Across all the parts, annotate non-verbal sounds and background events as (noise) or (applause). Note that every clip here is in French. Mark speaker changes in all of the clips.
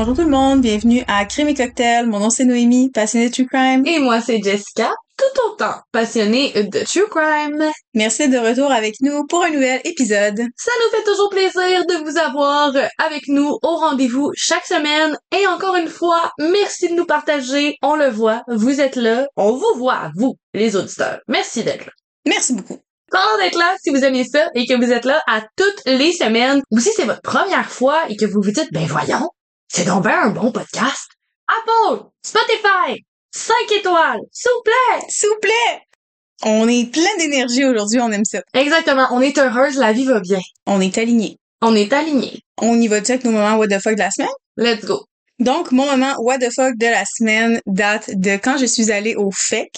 Speaker 1: Bonjour tout le monde, bienvenue à Crime et Cocktail. Mon nom c'est Noémie, passionnée de True Crime.
Speaker 2: Et moi, c'est Jessica, tout autant passionnée de True Crime.
Speaker 1: Merci de retour avec nous pour un nouvel épisode.
Speaker 2: Ça nous fait toujours plaisir de vous avoir avec nous au rendez-vous chaque semaine. Et encore une fois, merci de nous partager. On le voit, vous êtes là. On vous voit, vous, les auditeurs. Merci d'être là.
Speaker 1: Merci beaucoup.
Speaker 2: Content d'être là si vous aimez ça et que vous êtes là à toutes les semaines. Ou si c'est votre première fois et que vous vous dites, ben voyons, c'est donc bien un bon podcast. Apple, Spotify, 5 étoiles, s'il vous plaît.
Speaker 1: S'il vous plaît! On est plein d'énergie aujourd'hui, on aime ça.
Speaker 2: Exactement, on est heureuse, la vie va bien.
Speaker 1: On est alignés.
Speaker 2: On est alignés.
Speaker 1: On y va avec nos moments what the fuck de la semaine?
Speaker 2: Let's go.
Speaker 1: Donc, mon moment what the fuck de la semaine date de quand je suis allée au FEC.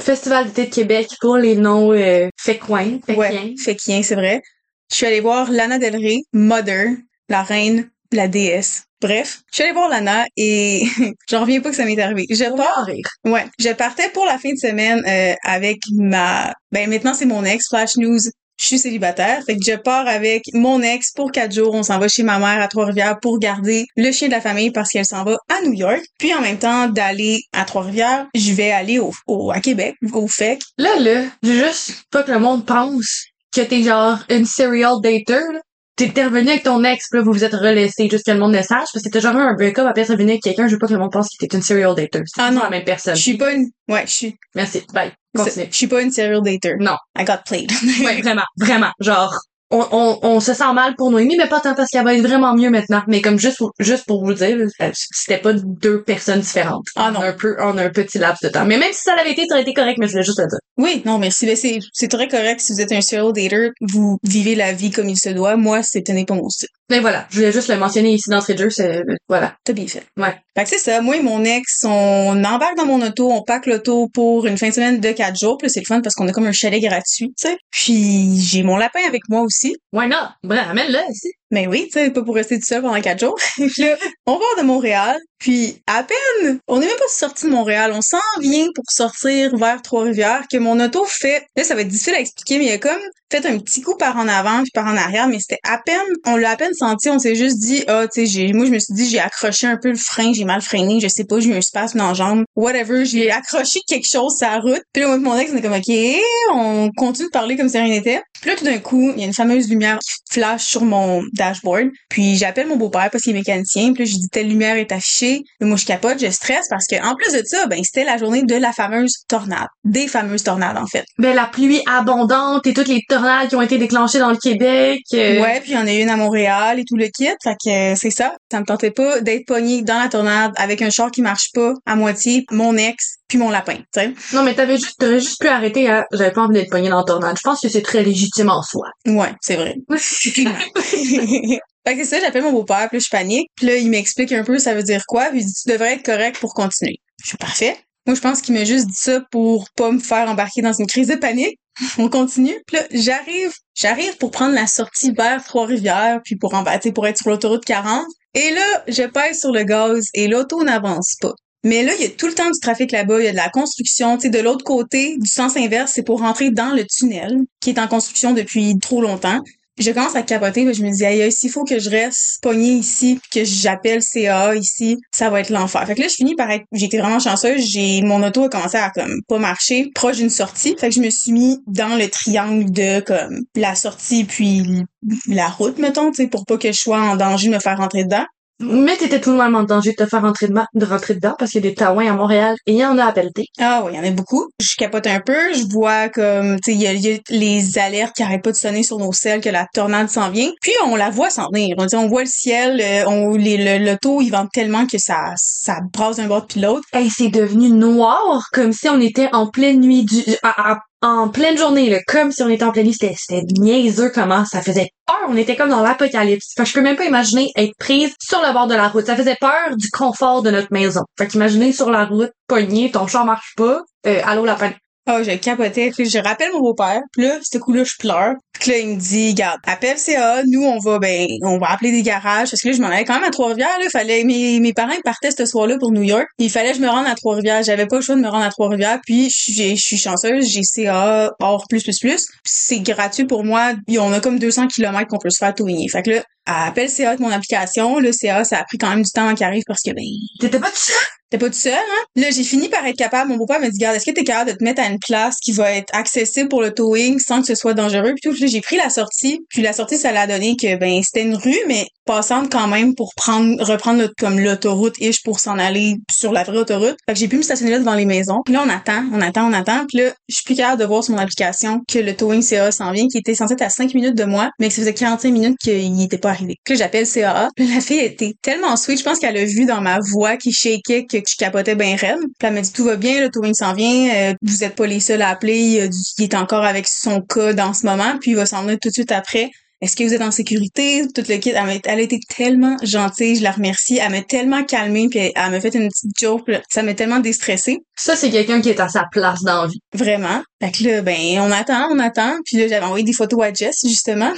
Speaker 2: Festival d'été de Québec pour les noms euh, fécoins, féquiens.
Speaker 1: Ouais, FECien, c'est vrai. Je suis allée voir Lana Del Rey, Mother, la reine, la déesse. Bref, je suis allée voir Lana et (laughs) j'en reviens pas que ça m'est arrivé. Je pars. Ouais, je partais pour la fin de semaine euh, avec ma ben maintenant c'est mon ex Flash News. Je suis célibataire, fait que je pars avec mon ex pour quatre jours. On s'en va chez ma mère à Trois-Rivières pour garder le chien de la famille parce qu'elle s'en va à New York. Puis en même temps d'aller à Trois-Rivières, je vais aller au, au à Québec, au FEC.
Speaker 2: Là, là, juste pas que le monde pense que t'es genre une serial dater, là. T'es revenu avec ton ex, pis là, vous vous êtes relaissé juste que le monde le sache, parce que t'as jamais un break-up, après revenu avec quelqu'un, je veux pas que le monde pense que t'es une serial dater. C'est
Speaker 1: Ah non.
Speaker 2: la même personne.
Speaker 1: Je suis pas une ouais, je suis
Speaker 2: Merci. Bye. Continue.
Speaker 1: je suis pas une serial dater.
Speaker 2: Non.
Speaker 1: I got played.
Speaker 2: Ouais, vraiment, vraiment. Genre, on, on, on se sent mal pour Noémie, mais pas tant parce qu'elle va être vraiment mieux maintenant. Mais comme juste, pour- juste pour vous dire, euh, c'était pas deux personnes différentes.
Speaker 1: Ah non.
Speaker 2: On a un peu, on a un petit laps de temps. Mais même si ça l'avait été, ça aurait été correct, mais je voulais juste le dire.
Speaker 1: Oui, non, merci. Mais c'est, c'est très correct si vous êtes un serial dater, vous vivez la vie comme il se doit. Moi, c'était n'est pas mon style.
Speaker 2: Mais voilà, je voulais juste le mentionner ici d'entrée de jeu, c'est, voilà.
Speaker 1: T'as bien fait.
Speaker 2: Ouais.
Speaker 1: Fait que c'est ça. Moi et mon ex, on embarque dans mon auto, on pack l'auto pour une fin de semaine de quatre jours. Puis c'est le fun parce qu'on a comme un chalet gratuit, tu sais. Puis j'ai mon lapin avec moi aussi.
Speaker 2: Why not? Bref, amène-le ici.
Speaker 1: Mais oui, tu sais, pas pour rester tout seul pendant quatre jours. (laughs) puis là, on part de Montréal. Puis à peine, on n'est même pas sorti de Montréal. On s'en vient pour sortir vers Trois-Rivières que mon auto fait... Là, ça va être difficile à expliquer, mais il a comme fait un petit coup par en avant puis par en arrière, mais c'était à peine... On l'a à peine senti, on s'est juste dit, ah, tu sais. Moi, je me suis dit, j'ai accroché un peu le frein, j'ai mal freiné, je sais pas, j'ai eu un spasme dans la jambe. Whatever, j'ai accroché quelque chose sur la route. Puis là, moi mon ex, on est comme, OK, on continue de parler comme si rien n'était. Puis là, tout d'un coup, il y a une fameuse lumière qui flash sur mon dashboard. Puis j'appelle mon beau-père parce qu'il est mécanicien. Puis là, je dis telle lumière est affichée. Mais moi, je capote, je stresse parce que en plus de ça, ben c'était la journée de la fameuse tornade, des fameuses tornades en fait.
Speaker 2: Ben, la pluie abondante et toutes les tornades qui ont été déclenchées dans le Québec. euh,
Speaker 1: Ouais, puis il y en a une à Montréal et tout le kit. Fait que euh, c'est ça. Ça me tentait pas d'être pogné dans la tornade avec un char qui marche pas à moitié, mon ex puis mon lapin. Tu sais.
Speaker 2: Non, mais t'avais juste, t'aurais juste pu arrêter, hein. J'avais pas envie d'être pogné dans la tornade. Je pense que c'est très légitime en soi.
Speaker 1: Ouais, c'est vrai. (laughs) fait que c'est ça, j'appelle mon beau-père, puis là, je panique. Puis là, il m'explique un peu ça veut dire quoi, puis il dit tu devrais être correct pour continuer. Je suis parfait. Moi, je pense qu'il m'a juste dit ça pour pas me faire embarquer dans une crise de panique. On continue. Puis là, j'arrive, j'arrive pour prendre la sortie vers Trois-Rivières, puis pour embarquer, pour être sur l'autoroute 40. Et là, je pèse sur le gaz et l'auto n'avance pas. Mais là, il y a tout le temps du trafic là-bas, il y a de la construction. Tu sais, de l'autre côté, du sens inverse, c'est pour rentrer dans le tunnel, qui est en construction depuis trop longtemps. Je commence à capoter, je me dis, aïe, s'il faut que je reste pognée ici, que j'appelle CA ici, ça va être l'enfer. Fait que là, je finis par être, été vraiment chanceuse, j'ai, mon auto a commencé à, comme, pas marcher, proche d'une sortie. Fait que je me suis mis dans le triangle de, comme, la sortie puis la route, mettons, tu sais, pour pas que je sois en danger de me faire rentrer dedans.
Speaker 2: Mais t'étais tout de même en danger de te faire rentrer, dedans- de rentrer dedans parce qu'il y a des taouins à Montréal et il y en a à Pelleté.
Speaker 1: Ah oui, il y en a beaucoup. Je capote un peu, je vois comme, tu sais, il y a, il y a les alertes qui arrêtent pas de sonner sur nos selles que la tornade s'en vient. Puis on la voit s'en venir. On dit, on voit le ciel, euh, on, les, le, l'auto, il vente tellement que ça, ça brasse d'un bord puis de l'autre.
Speaker 2: Hey, c'est devenu noir comme si on était en pleine nuit du, à- à- en pleine journée, là, comme si on était en pleine nuit. C'était, niaiseux comment ça faisait peur. On était comme dans l'apocalypse. Fait que je peux même pas imaginer être prise sur le bord de la route. Ça faisait peur du confort de notre maison. Fait qu'imaginez sur la route, pogné, ton char marche pas. Euh, allô, lapin.
Speaker 1: Ah, je capotais. Je rappelle mon beau-père. Puis là, ce coup-là, je pleure. Puis là, il me dit, garde, appelle CA. Nous, on va, ben, on va appeler des garages. Parce que là, je m'en allais quand même à Trois-Rivières, là. Fallait, mes, mes parents ils partaient ce soir-là pour New York. Il fallait que je me rende à Trois-Rivières. J'avais pas le choix de me rendre à Trois-Rivières. Puis, je suis chanceuse. J'ai CA hors plus, plus, plus. C'est gratuit pour moi. Puis on a comme 200 kilomètres qu'on peut se faire touiller. Fait que là, elle appelle CA avec mon application. Le CA, ça a pris quand même du temps avant qu'il arrive parce que, ben,
Speaker 2: T'étais pas tout seul?
Speaker 1: T'es pas tout seul, hein? Là, j'ai fini par être capable. Mon beau-père m'a dit, garde, est-ce que t'es capable de te mettre à une place qui va être accessible pour le towing sans que ce soit dangereux? Puis tout, j'ai pris la sortie. Puis la sortie, ça l'a donné que, ben, c'était une rue, mais passante quand même pour prendre, reprendre le- comme l'autoroute-ish pour s'en aller sur la vraie autoroute. Fait que j'ai pu me stationner là devant les maisons. Puis là, on attend, on attend, on attend. Puis là, je suis plus capable de voir sur mon application que le towing CA s'en vient, qui était censé être à 5 minutes de moi, mais que ça faisait 45 minutes qu'il était pas là, j'appelle CAA. (laughs) La fille était tellement sweet. Je pense qu'elle a vu dans ma voix qui shakeait que je capotais bien raide. Puis elle m'a dit tout va bien, le towing s'en vient, euh, vous êtes pas les seuls à appeler, il, est encore avec son cas dans ce moment, puis il va s'en venir tout de suite après. Est-ce que vous êtes en sécurité? Tout le kit. Elle, a été tellement gentille, je la remercie. Elle m'a tellement calmée, puis elle, elle m'a fait une petite joke. Ça m'a tellement déstressée.
Speaker 2: Ça, c'est quelqu'un qui est à sa place dans la vie.
Speaker 1: Vraiment. Fait que là, ben, on attend, on attend. Puis là, j'avais envoyé des photos à Jess, justement.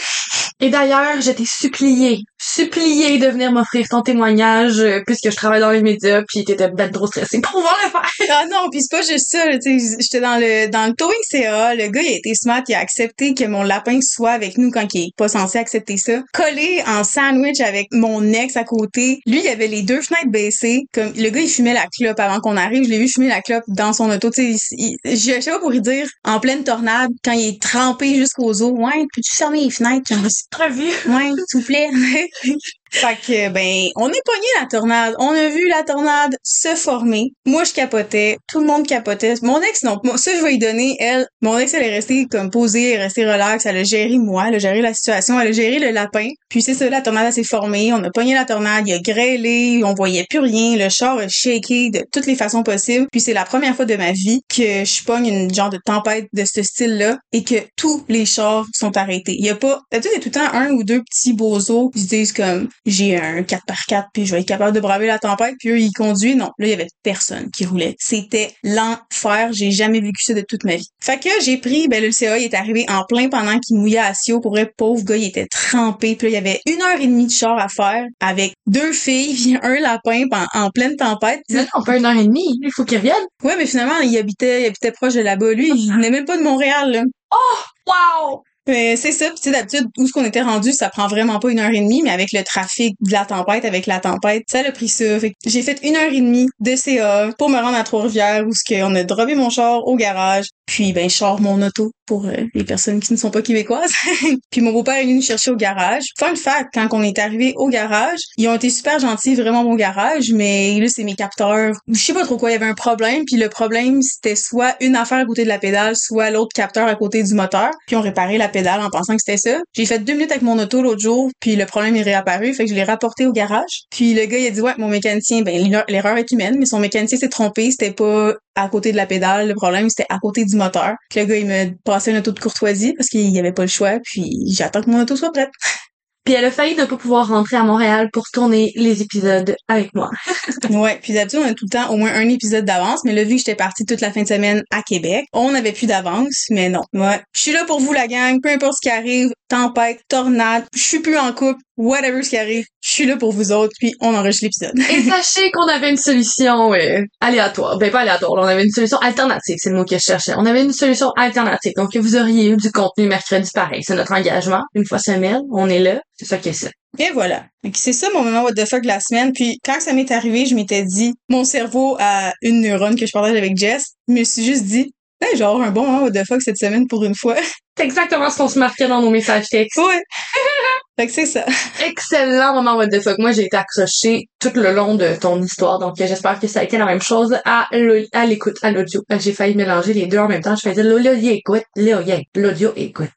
Speaker 2: Et d'ailleurs, je t'ai supplié, supplié de venir m'offrir ton témoignage euh, puisque je travaille dans les médias puis t'étais peut-être trop stressée pour pouvoir le faire.
Speaker 1: Ah non, puis c'est pas juste ça, tu sais, j'étais dans le dans le towing CA, le gars il a été smart, il a accepté que mon lapin soit avec nous quand il est pas censé accepter ça. Collé en sandwich avec mon ex à côté. Lui, il avait les deux fenêtres baissées, comme le gars il fumait la clope avant qu'on arrive, je l'ai vu fumer la clope dans son auto, tu sais, il- il- je sais pas pour lui dire en pleine tornade quand il est trempé jusqu'aux os, ouais, peux-tu fermer les fenêtres, j'aimerais ça.
Speaker 2: Très vu.
Speaker 1: Ouais, s'il vous plaît. (laughs) fait que, ben, on est pogné la tornade. On a vu la tornade se former. Moi, je capotais. Tout le monde capotait. Mon ex, non. Ça, je vais lui donner, elle. Mon ex, elle est restée comme posée, elle est restée relax. Elle a géré moi, elle a géré la situation, elle a géré le lapin. Puis c'est ça, la tornade, s'est formée. On a pogné la tornade, il a grêlé, on voyait plus rien. Le char a shaké de toutes les façons possibles. Puis c'est la première fois de ma vie que je pogne une genre de tempête de ce style-là et que tous les chars sont arrêtés. Il y a pas, y a tout le temps un ou deux petits bozos qui se disent comme, j'ai un 4x4 puis je vais être capable de braver la tempête puis eux, ils conduisent. Non, là, il y avait personne qui roulait. C'était l'enfer. J'ai jamais vécu ça de toute ma vie. Fait que j'ai pris, ben, le CA, il est arrivé en plein pendant qu'il mouillait à Sio. Pour vrai, pauvre gars, il était trempé. Puis là, il y avait une heure et demie de char à faire avec deux filles puis (laughs) un lapin en, en pleine tempête.
Speaker 2: Non, on fait une heure et demie. Il faut qu'il revienne.
Speaker 1: Ouais, mais finalement, il habitait, il habitait proche de là-bas. Lui, il venait même pas de Montréal, là.
Speaker 2: Wow!
Speaker 1: Mais c'est ça, puis tu sais, d'habitude, où ce qu'on était rendu, ça prend vraiment pas une heure et demie, mais avec le trafic de la tempête, avec la tempête, ça a pris ça. Fait j'ai fait une heure et demie de CA pour me rendre à Trois-Rivières, où ce qu'on a droppé mon char au garage, puis ben, je sors mon auto pour euh, les personnes qui ne sont pas québécoises. (laughs) puis mon beau-père est venu nous chercher au garage. Fun fact, quand on est arrivé au garage, ils ont été super gentils, vraiment bon garage, mais là, c'est mes capteurs. Je sais pas trop quoi, il y avait un problème, puis le problème, c'était soit une affaire à côté de la pédale, soit l'autre capteur à côté du moteur, puis on réparait la pédale en pensant que c'était ça. J'ai fait deux minutes avec mon auto l'autre jour, puis le problème est réapparu, fait que je l'ai rapporté au garage. Puis le gars, il a dit, ouais, mon mécanicien, ben, l'erreur- l'erreur est humaine, mais son mécanicien s'est trompé, c'était pas à côté de la pédale, le problème, c'était à côté du moteur. Puis le gars, il m'a passé une auto de courtoisie parce qu'il y avait pas le choix, puis j'attends que mon auto soit prête. (laughs)
Speaker 2: Puis elle a failli ne pas pouvoir rentrer à Montréal pour tourner les épisodes avec moi. (laughs)
Speaker 1: Ouais, puis d'habitude, on a tout le temps au moins un épisode d'avance, mais là, vu que j'étais partie toute la fin de semaine à Québec, on n'avait plus d'avance, mais non. Ouais. Je suis là pour vous, la gang, peu importe ce qui arrive, tempête, tornade, je suis plus en couple, whatever ce qui arrive, je suis là pour vous autres, puis on enregistre l'épisode.
Speaker 2: Et (laughs) sachez qu'on avait une solution euh, aléatoire. Ben pas aléatoire, on avait une solution alternative, c'est le mot que je cherchais. On avait une solution alternative. Donc vous auriez eu du contenu mercredi pareil. C'est notre engagement. Une fois semaine, on est là. C'est ça qui est ça.
Speaker 1: Et voilà. Donc, c'est ça mon moment what the fuck de la semaine. Puis quand ça m'est arrivé, je m'étais dit, mon cerveau a une neurone que je partage avec Jess, je me suis juste dit, hey, vais avoir un bon moment what the fuck cette semaine pour une fois. (laughs)
Speaker 2: C'est exactement ce qu'on se marquait dans nos messages textes.
Speaker 1: ouais. (laughs) fait que c'est ça. (laughs)
Speaker 2: Excellent moment what the fuck. Moi, j'ai été accrochée tout le long de ton histoire. Donc, euh, j'espère que ça a été la même chose à l'écoute, à l'audio. Euh, J'ai failli mélanger les deux en même temps. Je faisais l'audio écoute, l'audio, l'audio écoute.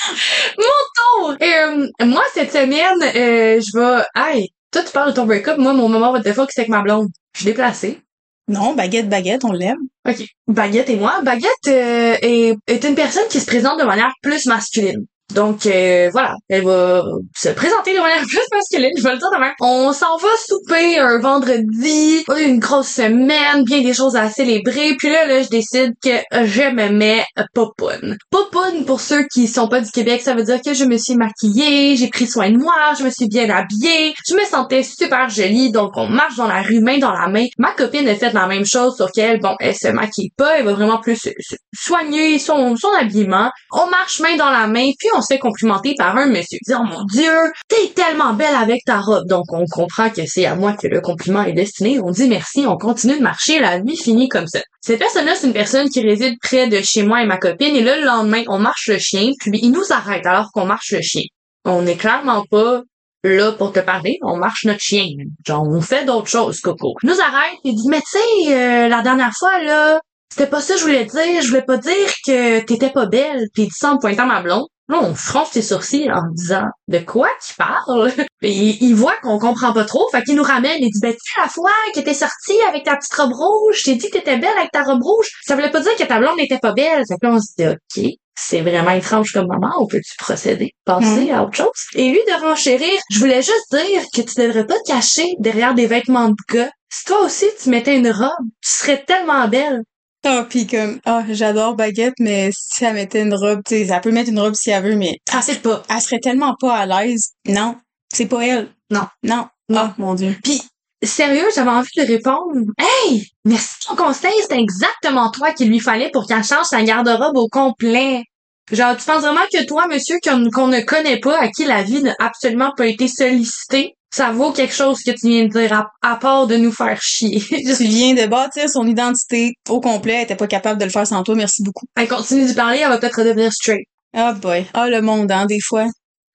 Speaker 2: (laughs) Mon tour! Et, euh, moi, cette semaine, euh, je vais... Hey, toi, tu parles de ton break-up. Moi, mon moment what the fuck, c'est avec ma blonde. Je suis déplacée.
Speaker 1: Non, baguette, baguette, on l'aime.
Speaker 2: OK. Baguette et moi. Baguette euh, est, est une personne qui se présente de manière plus masculine. Donc euh, voilà, elle va se présenter de manière (laughs) plus masculine, je vais le dire demain. On s'en va souper un vendredi, une grosse semaine, bien des choses à célébrer, puis là, là je décide que je me mets popoune. Popoune, pour ceux qui sont pas du Québec, ça veut dire que je me suis maquillée, j'ai pris soin de moi, je me suis bien habillée, je me sentais super jolie, donc on marche dans la rue main dans la main. Ma copine a fait la même chose, sauf qu'elle, bon, elle se maquille pas, elle va vraiment plus soigner son, son habillement. On marche main dans la main, puis on on se fait complimenter par un monsieur. Il dit, oh mon dieu, t'es tellement belle avec ta robe. Donc, on comprend que c'est à moi que le compliment est destiné. On dit merci, on continue de marcher, la vie finit comme ça. Cette personne-là, c'est une personne qui réside près de chez moi et ma copine, et là, le lendemain, on marche le chien, puis il nous arrête alors qu'on marche le chien. On n'est clairement pas là pour te parler, on marche notre chien. Genre, on fait d'autres choses, Coco. Il nous arrête et dit, mais tu sais, euh, la dernière fois, là, c'était pas ça que je voulais dire. Je voulais pas dire que t'étais pas belle. Puis il dit ça en pointant ma blonde. Là, on fronce ses sourcils en disant de quoi tu parles. (laughs) il, il voit qu'on comprend pas trop, fait qu'il nous ramène et dit ben tu la fois que t'es sortie avec ta petite robe rouge, t'es dit que t'étais belle avec ta robe rouge, ça voulait pas dire que ta blonde n'était pas belle. Fait que là on se dit ok, c'est vraiment étrange comme moment, on peut-tu procéder, passer à autre chose? Et lui de renchérir, je voulais juste dire que tu devrais pas te cacher derrière des vêtements de gars. Si toi aussi tu mettais une robe, tu serais tellement belle.
Speaker 1: Ah, pis comme, ah, j'adore Baguette, mais si elle mettait une robe, tu sais, elle peut mettre une robe si elle veut, mais
Speaker 2: Ah, c'est pas.
Speaker 1: elle serait tellement pas à l'aise. Non, c'est pas elle.
Speaker 2: Non.
Speaker 1: Non.
Speaker 2: Non.
Speaker 1: Ah, mon Dieu.
Speaker 2: Puis, sérieux, j'avais envie de répondre. Hey! Merci ton conseil, c'est exactement toi qu'il lui fallait pour qu'elle change sa garde-robe au complet. Genre, tu penses vraiment que toi, monsieur, qu'on qu'on ne connaît pas, à qui la vie n'a absolument pas été sollicitée, ça vaut quelque chose que tu viens de dire, à, à part de nous faire chier. (laughs)
Speaker 1: Tu viens de bâtir son identité au complet, elle était pas capable de le faire sans toi, merci beaucoup.
Speaker 2: elle continue d'y parler, elle va peut-être redevenir straight.
Speaker 1: Ah boy. Ah, le monde, hein, des fois.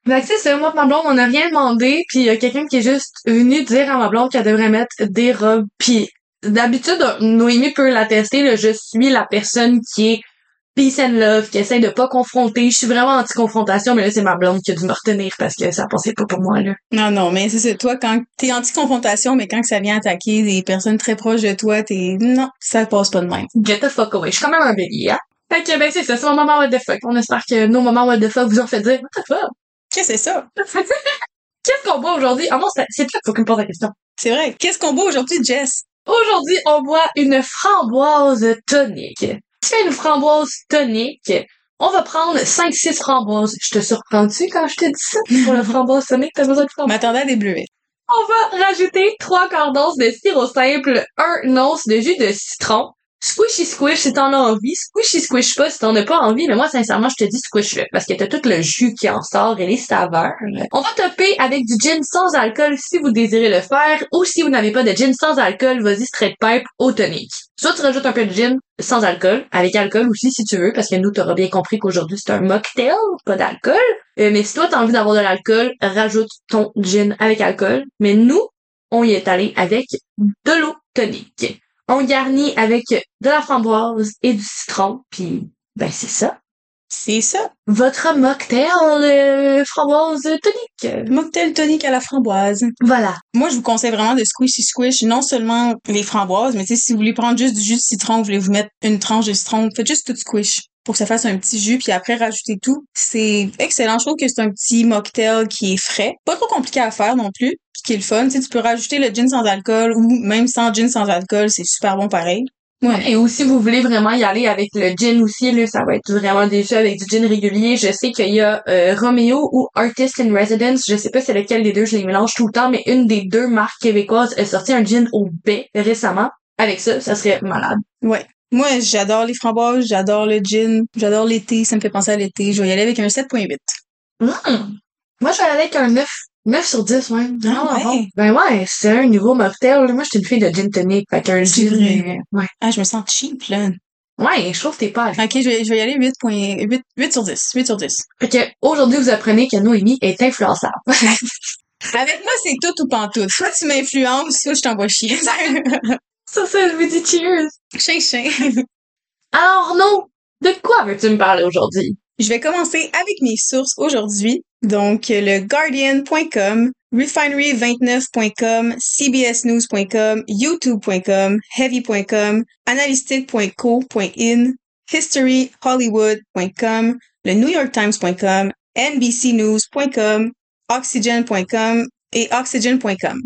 Speaker 2: Fait que tu sais, c'est moi ma blonde, on n'a rien demandé, puis il y a quelqu'un qui est juste venu dire à ma blonde qu'elle devrait mettre des robes, puis d'habitude, Noémie peut l'attester, je suis la personne qui est peace and love, qui essaie de pas confronter, je suis vraiment anti-confrontation, mais là, c'est ma blonde qui a dû me retenir parce que ça passait pas pour moi, là.
Speaker 1: Non, non, mais c'est ça. Toi, quand t'es anti-confrontation, mais quand ça vient attaquer des personnes très proches de toi, t'es, non, ça passe pas de même.
Speaker 2: Get the fuck away. Je suis quand même un bélier, hein? Fait que, ben, c'est ça, c'est mon moment what the fuck. On espère que nos moments what the fuck vous ont fait dire, what the fuck?
Speaker 1: Qu'est-ce que c'est ça? (laughs)
Speaker 2: Qu'est-ce qu'on boit aujourd'hui? Ah non, c'est c'est toi qu'il faut que me pose la question.
Speaker 1: C'est vrai. Qu'est-ce qu'on boit aujourd'hui, Jess?
Speaker 2: Aujourd'hui, on boit une framboise tonique. C'est une framboise tonique. On va prendre 5-6 framboises. Je te surprends-tu quand je te dis ça? Pour la (laughs) framboise tonique, t'as besoin de framboise?
Speaker 1: M'attendais à des bleuets.
Speaker 2: On va rajouter 3 quarts d'once de sirop simple, 1 once de jus de citron. Squishy squish si t'en as envie. Squishy squish pas si t'en as pas envie. Mais moi, sincèrement, je te dis squish-le. Parce que t'as tout le jus qui en sort et les saveurs. On va topper avec du gin sans alcool si vous désirez le faire. Ou si vous n'avez pas de gin sans alcool, vas-y straight pipe au tonic. Soit tu rajoutes un peu de gin sans alcool, avec alcool aussi si tu veux, parce que nous, t'auras bien compris qu'aujourd'hui c'est un mocktail, pas d'alcool. Euh, mais si toi t'as envie d'avoir de l'alcool, rajoute ton gin avec alcool. Mais nous, on y est allé avec de l'eau tonique. On garnit avec de la framboise et du citron, puis ben c'est ça.
Speaker 1: C'est ça.
Speaker 2: Votre mocktail euh, framboise tonique.
Speaker 1: Mocktail tonique à la framboise.
Speaker 2: Voilà.
Speaker 1: Moi, je vous conseille vraiment de squishy squish, non seulement les framboises, mais tu sais, si vous voulez prendre juste du jus de citron, vous voulez vous mettre une tranche de citron, faites juste tout squish pour que ça fasse un petit jus, puis après rajoutez tout. C'est excellent. Je trouve que c'est un petit mocktail qui est frais. Pas trop compliqué à faire non plus, qui est le fun. Tu sais, tu peux rajouter le gin sans alcool ou même sans gin sans alcool, c'est super bon pareil.
Speaker 2: Ouais. Et aussi, vous voulez vraiment y aller avec le gin aussi, là, ça va être vraiment déjà avec du gin régulier. Je sais qu'il y a euh, Romeo ou Artist in Residence, je sais pas c'est lequel des deux, je les mélange tout le temps, mais une des deux marques québécoises a sorti un gin au baie récemment. Avec ça, ça serait malade.
Speaker 1: Ouais. Moi, j'adore les framboises, j'adore le gin, j'adore l'été, ça me fait penser à l'été. Je vais y aller avec un 7.8.
Speaker 2: Mmh. Moi, je vais aller avec un 9. 9 sur 10, ouais.
Speaker 1: Ah,
Speaker 2: Vraiment
Speaker 1: ouais.
Speaker 2: bon. Ben ouais, c'est un niveau là. Moi, j'étais une fille de gin tonic. Fait qu'un
Speaker 1: C'est
Speaker 2: gin,
Speaker 1: vrai.
Speaker 2: euh, ouais.
Speaker 1: Ah, je me sens cheap, là.
Speaker 2: Ouais, je trouve que t'es pas.
Speaker 1: Ok, je vais, je vais y aller 8.8 8, 8 sur 10. 8 sur 10.
Speaker 2: Fait que, aujourd'hui, vous apprenez que Noémie est influençable. (laughs)
Speaker 1: Avec moi, c'est tout ou pantoute. Soit tu m'influences, soit je t'envoie chier. (laughs)
Speaker 2: ça, ça, je vous dis cheers.
Speaker 1: chien, chien. (laughs)
Speaker 2: Alors, non. De quoi veux-tu me parler aujourd'hui?
Speaker 1: Je vais commencer avec mes sources aujourd'hui. Donc, le Guardian.com, Refinery29.com, CBSNews.com, YouTube.com, Heavy.com, Analytic.co.in, HistoryHollywood.com, le NewYorkTimes.com, NBCNews.com, Oxygen.com et Oxygen.com.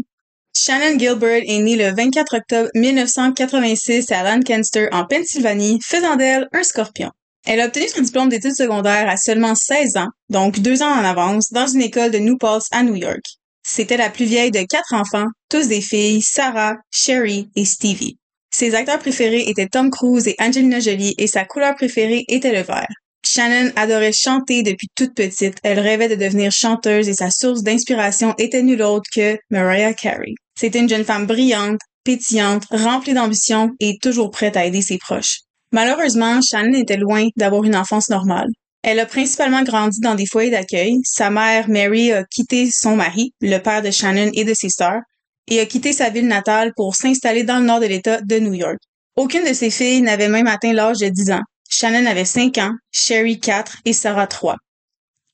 Speaker 1: Shannon Gilbert est née le 24 octobre 1986 à Lancaster, en Pennsylvanie, faisant d'elle un scorpion. Elle a obtenu son diplôme d'études secondaires à seulement 16 ans, donc deux ans en avance, dans une école de New à New York. C'était la plus vieille de quatre enfants, tous des filles, Sarah, Sherry et Stevie. Ses acteurs préférés étaient Tom Cruise et Angelina Jolie et sa couleur préférée était le vert. Shannon adorait chanter depuis toute petite. Elle rêvait de devenir chanteuse et sa source d'inspiration était nulle autre que Mariah Carey. C'était une jeune femme brillante, pétillante, remplie d'ambition et toujours prête à aider ses proches. Malheureusement, Shannon était loin d'avoir une enfance normale. Elle a principalement grandi dans des foyers d'accueil. Sa mère, Mary, a quitté son mari, le père de Shannon et de ses sœurs, et a quitté sa ville natale pour s'installer dans le nord de l'État de New York. Aucune de ses filles n'avait même atteint l'âge de 10 ans. Shannon avait 5 ans, Sherry 4 et Sarah 3.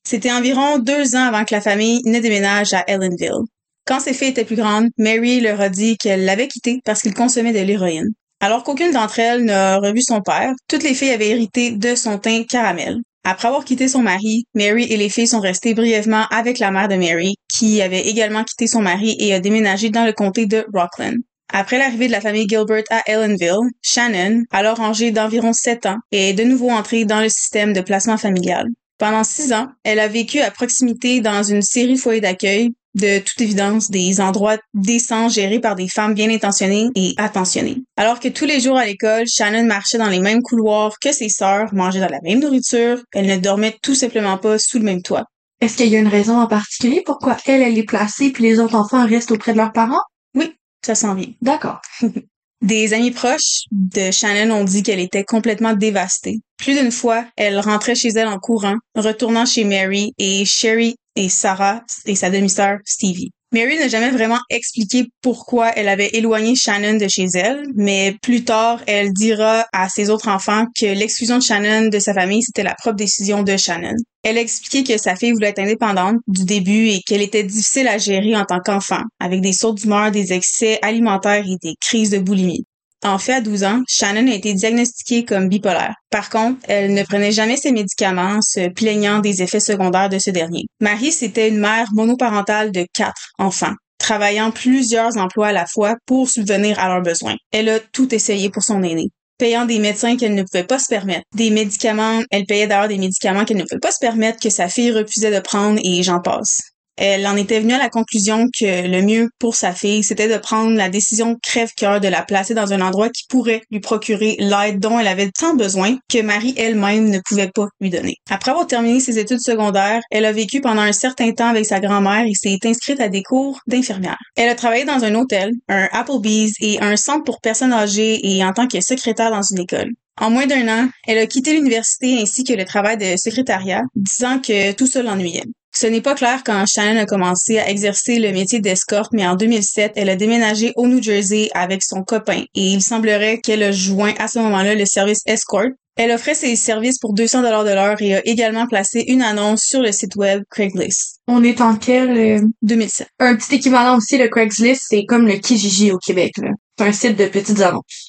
Speaker 1: C'était environ deux ans avant que la famille ne déménage à Ellenville. Quand ses filles étaient plus grandes, Mary leur a dit qu'elle l'avait quitté parce qu'il consommait de l'héroïne. Alors qu'aucune d'entre elles n'a revu son père, toutes les filles avaient hérité de son teint caramel. Après avoir quitté son mari, Mary et les filles sont restées brièvement avec la mère de Mary, qui avait également quitté son mari et a déménagé dans le comté de Rockland. Après l'arrivée de la famille Gilbert à Ellenville, Shannon, alors âgée d'environ 7 ans, est de nouveau entrée dans le système de placement familial. Pendant six ans, elle a vécu à proximité dans une série de foyers d'accueil, de toute évidence des endroits décents gérés par des femmes bien intentionnées et attentionnées. Alors que tous les jours à l'école, Shannon marchait dans les mêmes couloirs que ses sœurs, mangeait dans la même nourriture, elle ne dormait tout simplement pas sous le même toit.
Speaker 2: Est-ce qu'il y a une raison en particulier pourquoi elle, elle est placée puis les autres enfants restent auprès de leurs parents?
Speaker 1: Oui, ça s'en vient.
Speaker 2: D'accord. (laughs)
Speaker 1: Des amis proches de Shannon ont dit qu'elle était complètement dévastée. Plus d'une fois, elle rentrait chez elle en courant, retournant chez Mary et Sherry et Sarah et sa demi-sœur Stevie. Mary n'a jamais vraiment expliqué pourquoi elle avait éloigné Shannon de chez elle, mais plus tard, elle dira à ses autres enfants que l'exclusion de Shannon de sa famille, c'était la propre décision de Shannon. Elle a expliqué que sa fille voulait être indépendante du début et qu'elle était difficile à gérer en tant qu'enfant, avec des sautes d'humeur, des excès alimentaires et des crises de boulimie. En fait, à 12 ans, Shannon a été diagnostiquée comme bipolaire. Par contre, elle ne prenait jamais ses médicaments, se plaignant des effets secondaires de ce dernier. Marie, c'était une mère monoparentale de quatre enfants travaillant plusieurs emplois à la fois pour subvenir à leurs besoins. Elle a tout essayé pour son aîné payant des médecins qu'elle ne pouvait pas se permettre. Des médicaments, elle payait d'ailleurs des médicaments qu'elle ne pouvait pas se permettre, que sa fille refusait de prendre et j'en passe. Elle en était venue à la conclusion que le mieux pour sa fille, c'était de prendre la décision crève-cœur de la placer dans un endroit qui pourrait lui procurer l'aide dont elle avait tant besoin que Marie elle-même ne pouvait pas lui donner. Après avoir terminé ses études secondaires, elle a vécu pendant un certain temps avec sa grand-mère et s'est inscrite à des cours d'infirmière. Elle a travaillé dans un hôtel, un Applebee's et un centre pour personnes âgées et en tant que secrétaire dans une école. En moins d'un an, elle a quitté l'université ainsi que le travail de secrétariat, disant que tout ça l'ennuyait. Ce n'est pas clair quand Shannon a commencé à exercer le métier d'escorte, mais en 2007, elle a déménagé au New Jersey avec son copain et il semblerait qu'elle a joint à ce moment-là le service escort. Elle offrait ses services pour 200 dollars de l'heure et a également placé une annonce sur le site web Craigslist.
Speaker 2: On est en quel...
Speaker 1: 2007.
Speaker 2: Euh, Un petit équivalent aussi, le Craigslist, c'est comme le Kijiji au Québec. C'est un site de petites annonces.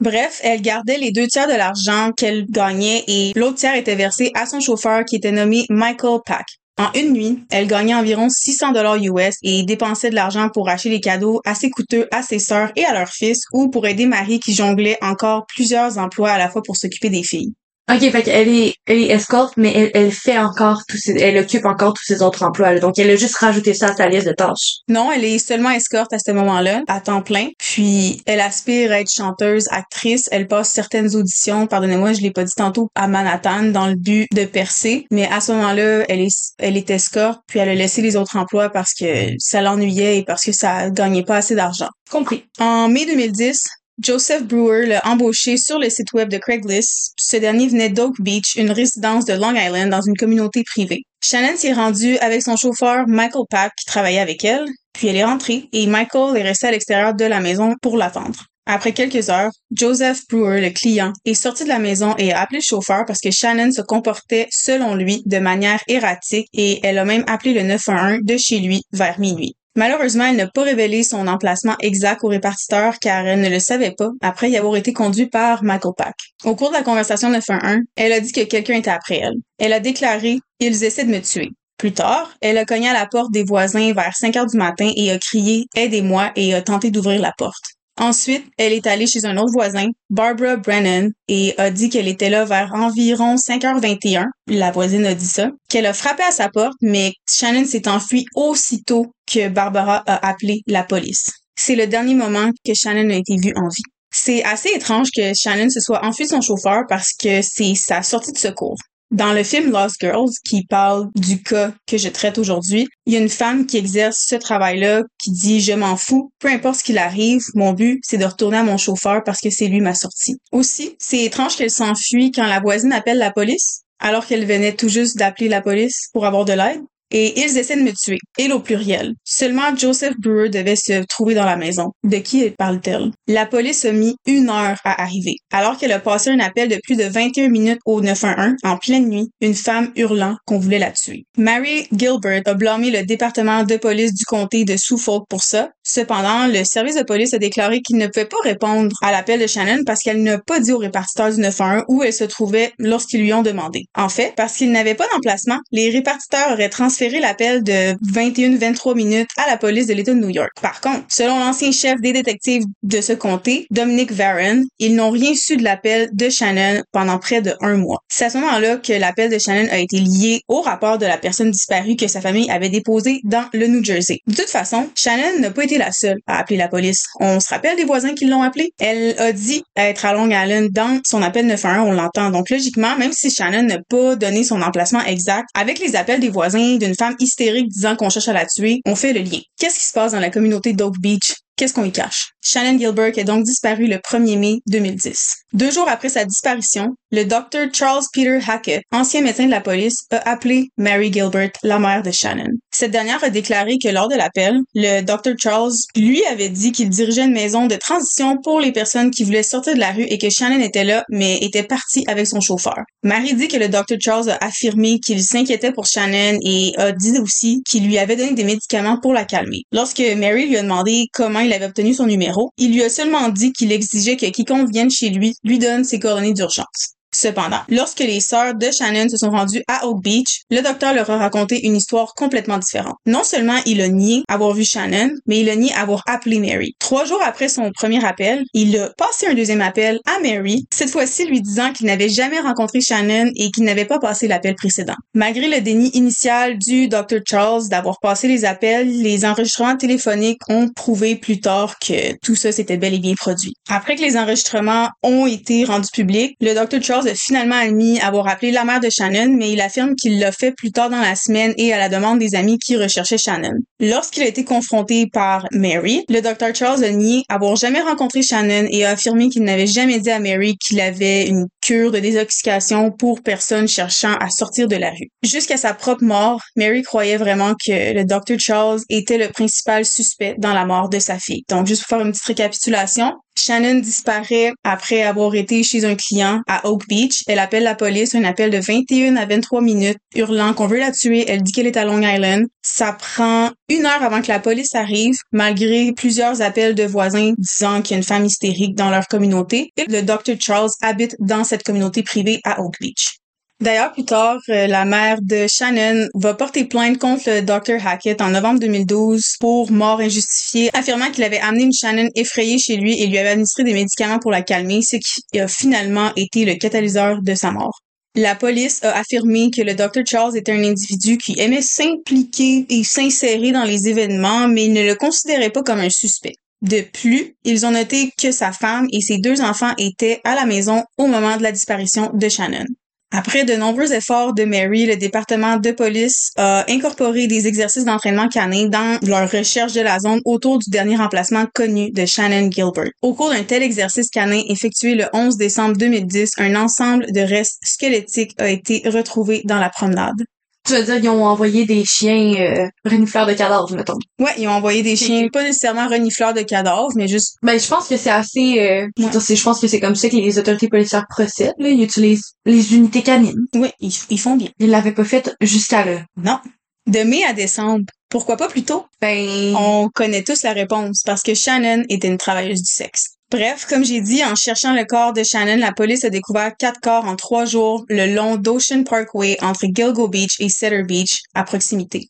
Speaker 1: Bref, elle gardait les deux tiers de l'argent qu'elle gagnait et l'autre tiers était versé à son chauffeur qui était nommé Michael Pack. En une nuit, elle gagnait environ 600 dollars US et dépensait de l'argent pour acheter des cadeaux assez coûteux à ses sœurs et à leurs fils ou pour aider Marie qui jonglait encore plusieurs emplois à la fois pour s'occuper des filles.
Speaker 2: OK, fait qu'elle est, elle est escorte, mais elle, elle fait encore tous ses, elle occupe encore tous ses autres emplois. Donc, elle a juste rajouté ça à sa liste de tâches.
Speaker 1: Non, elle est seulement escorte à ce moment-là, à temps plein. Puis, elle aspire à être chanteuse, actrice. Elle passe certaines auditions, pardonnez-moi, je l'ai pas dit tantôt, à Manhattan dans le but de percer. Mais à ce moment-là, elle est, elle est escorte, puis elle a laissé les autres emplois parce que ça l'ennuyait et parce que ça gagnait pas assez d'argent.
Speaker 2: Compris.
Speaker 1: En mai 2010, Joseph Brewer l'a embauché sur le site web de Craigslist. Ce dernier venait d'Oak Beach, une résidence de Long Island dans une communauté privée. Shannon s'y est rendue avec son chauffeur Michael Pack qui travaillait avec elle, puis elle est rentrée et Michael est resté à l'extérieur de la maison pour l'attendre. Après quelques heures, Joseph Brewer, le client, est sorti de la maison et a appelé le chauffeur parce que Shannon se comportait, selon lui, de manière erratique et elle a même appelé le 911 de chez lui vers minuit. Malheureusement, elle n'a pas révélé son emplacement exact au répartiteur car elle ne le savait pas après y avoir été conduite par Michael Pack. Au cours de la conversation 911, elle a dit que quelqu'un était après elle. Elle a déclaré « Ils essaient de me tuer ». Plus tard, elle a cogné à la porte des voisins vers 5 heures du matin et a crié « Aidez-moi » et a tenté d'ouvrir la porte. Ensuite, elle est allée chez un autre voisin, Barbara Brennan, et a dit qu'elle était là vers environ 5h21. La voisine a dit ça. Qu'elle a frappé à sa porte, mais Shannon s'est enfuie aussitôt que Barbara a appelé la police. C'est le dernier moment que Shannon a été vue en vie. C'est assez étrange que Shannon se soit enfui de son chauffeur parce que c'est sa sortie de secours. Dans le film Lost Girls, qui parle du cas que je traite aujourd'hui, il y a une femme qui exerce ce travail-là, qui dit je m'en fous, peu importe ce qu'il arrive, mon but c'est de retourner à mon chauffeur parce que c'est lui ma sortie. Aussi, c'est étrange qu'elle s'enfuit quand la voisine appelle la police, alors qu'elle venait tout juste d'appeler la police pour avoir de l'aide et ils essaient de me tuer. Il au pluriel. Seulement Joseph Brewer devait se trouver dans la maison. De qui parle-t-elle? La police a mis une heure à arriver. Alors qu'elle a passé un appel de plus de 21 minutes au 911 en pleine nuit, une femme hurlant qu'on voulait la tuer. Mary Gilbert a blâmé le département de police du comté de Suffolk pour ça. Cependant, le service de police a déclaré qu'il ne pouvait pas répondre à l'appel de Shannon parce qu'elle n'a pas dit au répartiteur du 911 où elle se trouvait lorsqu'ils lui ont demandé. En fait, parce qu'il n'avait pas d'emplacement, les répartiteurs auraient transféré l'appel de 21-23 minutes à la police de l'État de New York. Par contre, selon l'ancien chef des détectives de ce comté, Dominic Varron, ils n'ont rien su de l'appel de Shannon pendant près de un mois. C'est à ce moment-là que l'appel de Shannon a été lié au rapport de la personne disparue que sa famille avait déposé dans le New Jersey. De toute façon, Shannon n'a pas été la seule à appeler la police. On se rappelle des voisins qui l'ont appelée? Elle a dit être à Long Island dans son appel 911, on l'entend. Donc logiquement, même si Shannon n'a pas donné son emplacement exact, avec les appels des voisins de une femme hystérique disant qu'on cherche à la tuer, on fait le lien. Qu'est-ce qui se passe dans la communauté d'Oak Beach? Qu'est-ce qu'on y cache? Shannon Gilbert est donc disparu le 1er mai 2010. Deux jours après sa disparition, le docteur Charles Peter Hackett, ancien médecin de la police, a appelé Mary Gilbert, la mère de Shannon. Cette dernière a déclaré que lors de l'appel, le docteur Charles lui avait dit qu'il dirigeait une maison de transition pour les personnes qui voulaient sortir de la rue et que Shannon était là, mais était parti avec son chauffeur. Mary dit que le docteur Charles a affirmé qu'il s'inquiétait pour Shannon et a dit aussi qu'il lui avait donné des médicaments pour la calmer. Lorsque Mary lui a demandé comment il avait obtenu son numéro, il lui a seulement dit qu'il exigeait que quiconque vienne chez lui lui donne ses coordonnées d'urgence. Cependant, lorsque les sœurs de Shannon se sont rendues à Oak Beach, le docteur leur a raconté une histoire complètement différente. Non seulement il a nié avoir vu Shannon, mais il a nié avoir appelé Mary. Trois jours après son premier appel, il a passé un deuxième appel à Mary, cette fois-ci lui disant qu'il n'avait jamais rencontré Shannon et qu'il n'avait pas passé l'appel précédent. Malgré le déni initial du Dr. Charles d'avoir passé les appels, les enregistrements téléphoniques ont prouvé plus tard que tout ça s'était bel et bien produit. Après que les enregistrements ont été rendus publics, le Dr. Charles a finalement admis avoir appelé la mère de Shannon, mais il affirme qu'il l'a fait plus tard dans la semaine et à la demande des amis qui recherchaient Shannon. Lorsqu'il a été confronté par Mary, le Dr. Charles a nié avoir jamais rencontré Shannon et a affirmé qu'il n'avait jamais dit à Mary qu'il avait une cure de désintoxication pour personnes cherchant à sortir de la rue. Jusqu'à sa propre mort, Mary croyait vraiment que le Dr. Charles était le principal suspect dans la mort de sa fille. Donc, juste pour faire une petite récapitulation, Shannon disparaît après avoir été chez un client à Oak Beach. Elle appelle la police, un appel de 21 à 23 minutes, hurlant qu'on veut la tuer. Elle dit qu'elle est à Long Island. Ça prend une heure avant que la police arrive, malgré plusieurs appels de voisins disant qu'il y a une femme hystérique dans leur communauté. Et le Dr. Charles habite dans cette communauté privée à Oak Beach. D'ailleurs, plus tard, euh, la mère de Shannon va porter plainte contre le Dr. Hackett en novembre 2012 pour mort injustifiée, affirmant qu'il avait amené une Shannon effrayée chez lui et lui avait administré des médicaments pour la calmer, ce qui a finalement été le catalyseur de sa mort. La police a affirmé que le Dr. Charles était un individu qui aimait s'impliquer et s'insérer dans les événements, mais ne le considérait pas comme un suspect. De plus, ils ont noté que sa femme et ses deux enfants étaient à la maison au moment de la disparition de Shannon. Après de nombreux efforts de Mary, le département de police a incorporé des exercices d'entraînement canin dans leur recherche de la zone autour du dernier emplacement connu de Shannon Gilbert. Au cours d'un tel exercice canin effectué le 11 décembre 2010, un ensemble de restes squelettiques a été retrouvé dans la promenade.
Speaker 2: Tu veux dire, ils ont envoyé des chiens euh, renifleurs de cadavres, mettons.
Speaker 1: Ouais, ils ont envoyé des chiens, pas nécessairement renifleurs de cadavres, mais juste...
Speaker 2: Ben, je pense que c'est assez... Euh, je, dire, je pense que c'est comme ça que les autorités policières procèdent. Là. Ils utilisent les unités canines.
Speaker 1: Ouais, ils, ils font bien.
Speaker 2: Ils l'avaient pas fait jusqu'à là.
Speaker 1: Non. De mai à décembre. Pourquoi pas plus tôt?
Speaker 2: Ben...
Speaker 1: On connaît tous la réponse, parce que Shannon était une travailleuse du sexe. Bref, comme j'ai dit, en cherchant le corps de Shannon, la police a découvert quatre corps en trois jours le long d'Ocean Parkway entre Gilgo Beach et Cedar Beach, à proximité.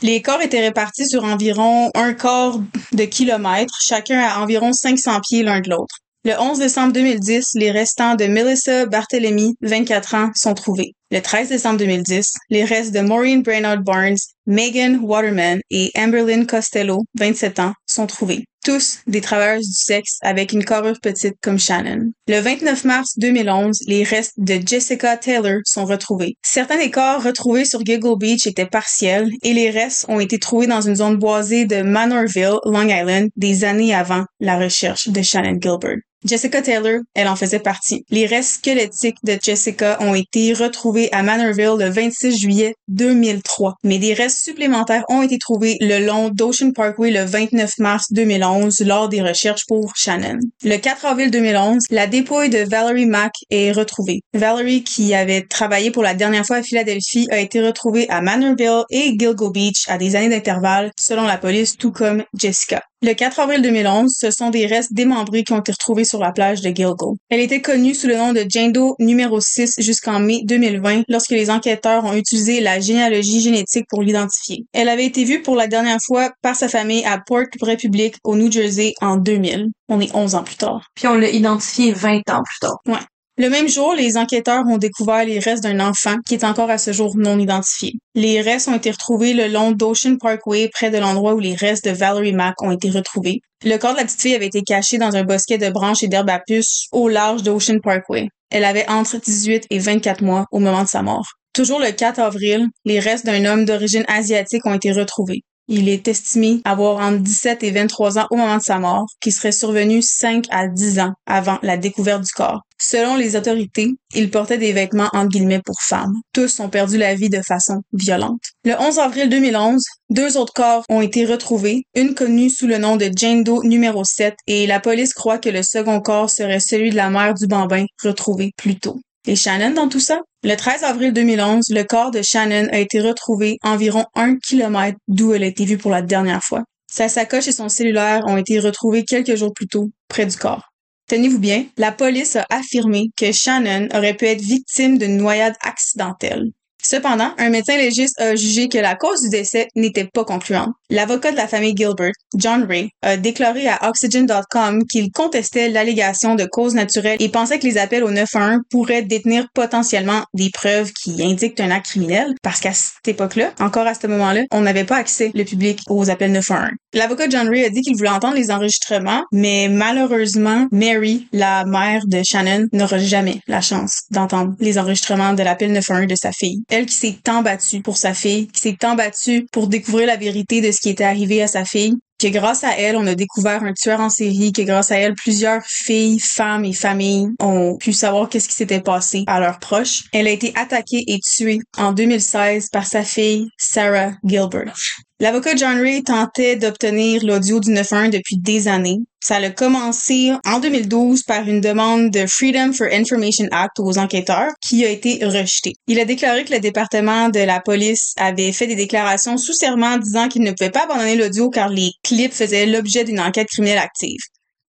Speaker 1: Les corps étaient répartis sur environ un quart de kilomètre, chacun à environ 500 pieds l'un de l'autre. Le 11 décembre 2010, les restants de Melissa Barthélemy, 24 ans, sont trouvés. Le 13 décembre 2010, les restes de Maureen Brainard Barnes, Megan Waterman et Amberlyn Costello, 27 ans, sont trouvés. Tous des travailleurs du sexe avec une carrure petite comme Shannon. Le 29 mars 2011, les restes de Jessica Taylor sont retrouvés. Certains des corps retrouvés sur Giggle Beach étaient partiels et les restes ont été trouvés dans une zone boisée de Manorville, Long Island, des années avant la recherche de Shannon Gilbert. Jessica Taylor, elle en faisait partie. Les restes squelettiques de Jessica ont été retrouvés à Manorville le 26 juillet 2003, mais des restes supplémentaires ont été trouvés le long d'Ocean Parkway le 29 mars 2011 lors des recherches pour Shannon. Le 4 avril 2011, la dépouille de Valerie Mack est retrouvée. Valerie, qui avait travaillé pour la dernière fois à Philadelphie, a été retrouvée à Manorville et Gilgo Beach à des années d'intervalle, selon la police, tout comme Jessica. Le 4 avril 2011, ce sont des restes démembrés qui ont été retrouvés sur la plage de Gilgo. Elle était connue sous le nom de Jane Doe numéro 6 jusqu'en mai 2020 lorsque les enquêteurs ont utilisé la généalogie génétique pour l'identifier. Elle avait été vue pour la dernière fois par sa famille à Port Republic au New Jersey en 2000. On est 11 ans plus tard.
Speaker 2: Puis on l'a identifié 20 ans plus tard.
Speaker 1: Ouais. Le même jour, les enquêteurs ont découvert les restes d'un enfant qui est encore à ce jour non identifié. Les restes ont été retrouvés le long d'Ocean Parkway, près de l'endroit où les restes de Valerie Mack ont été retrouvés. Le corps de la petite fille avait été caché dans un bosquet de branches et d'herbes à puce au large d'Ocean Parkway. Elle avait entre 18 et 24 mois au moment de sa mort. Toujours le 4 avril, les restes d'un homme d'origine asiatique ont été retrouvés. Il est estimé avoir entre 17 et 23 ans au moment de sa mort, qui serait survenu 5 à 10 ans avant la découverte du corps. Selon les autorités, il portait des vêtements entre guillemets pour femmes. Tous ont perdu la vie de façon violente. Le 11 avril 2011, deux autres corps ont été retrouvés, une connue sous le nom de Jane Doe numéro 7 et la police croit que le second corps serait celui de la mère du bambin retrouvé plus tôt. Et Shannon dans tout ça? Le 13 avril 2011, le corps de Shannon a été retrouvé environ un kilomètre d'où elle a été vue pour la dernière fois. Sa sacoche et son cellulaire ont été retrouvés quelques jours plus tôt, près du corps. Tenez-vous bien, la police a affirmé que Shannon aurait pu être victime d'une noyade accidentelle. Cependant, un médecin légiste a jugé que la cause du décès n'était pas concluante. L'avocat de la famille Gilbert, John Ray, a déclaré à Oxygen.com qu'il contestait l'allégation de cause naturelle et pensait que les appels au 911 pourraient détenir potentiellement des preuves qui indiquent un acte criminel, parce qu'à cette époque-là, encore à ce moment-là, on n'avait pas accès, le public, aux appels 911. L'avocat John Ray a dit qu'il voulait entendre les enregistrements, mais malheureusement, Mary, la mère de Shannon, n'aura jamais la chance d'entendre les enregistrements de l'appel 911 de sa fille. Elle qui s'est tant battue pour sa fille, qui s'est tant battue pour découvrir la vérité de ce qui était arrivé à sa fille, que grâce à elle, on a découvert un tueur en série, que grâce à elle, plusieurs filles, femmes et familles ont pu savoir qu'est-ce qui s'était passé à leurs proches. Elle a été attaquée et tuée en 2016 par sa fille, Sarah Gilbert. L'avocat John Ray tentait d'obtenir l'audio du 911 depuis des années. Ça a commencé en 2012 par une demande de Freedom for Information Act aux enquêteurs qui a été rejetée. Il a déclaré que le département de la police avait fait des déclarations sous serment disant qu'il ne pouvait pas abandonner l'audio car les clips faisaient l'objet d'une enquête criminelle active.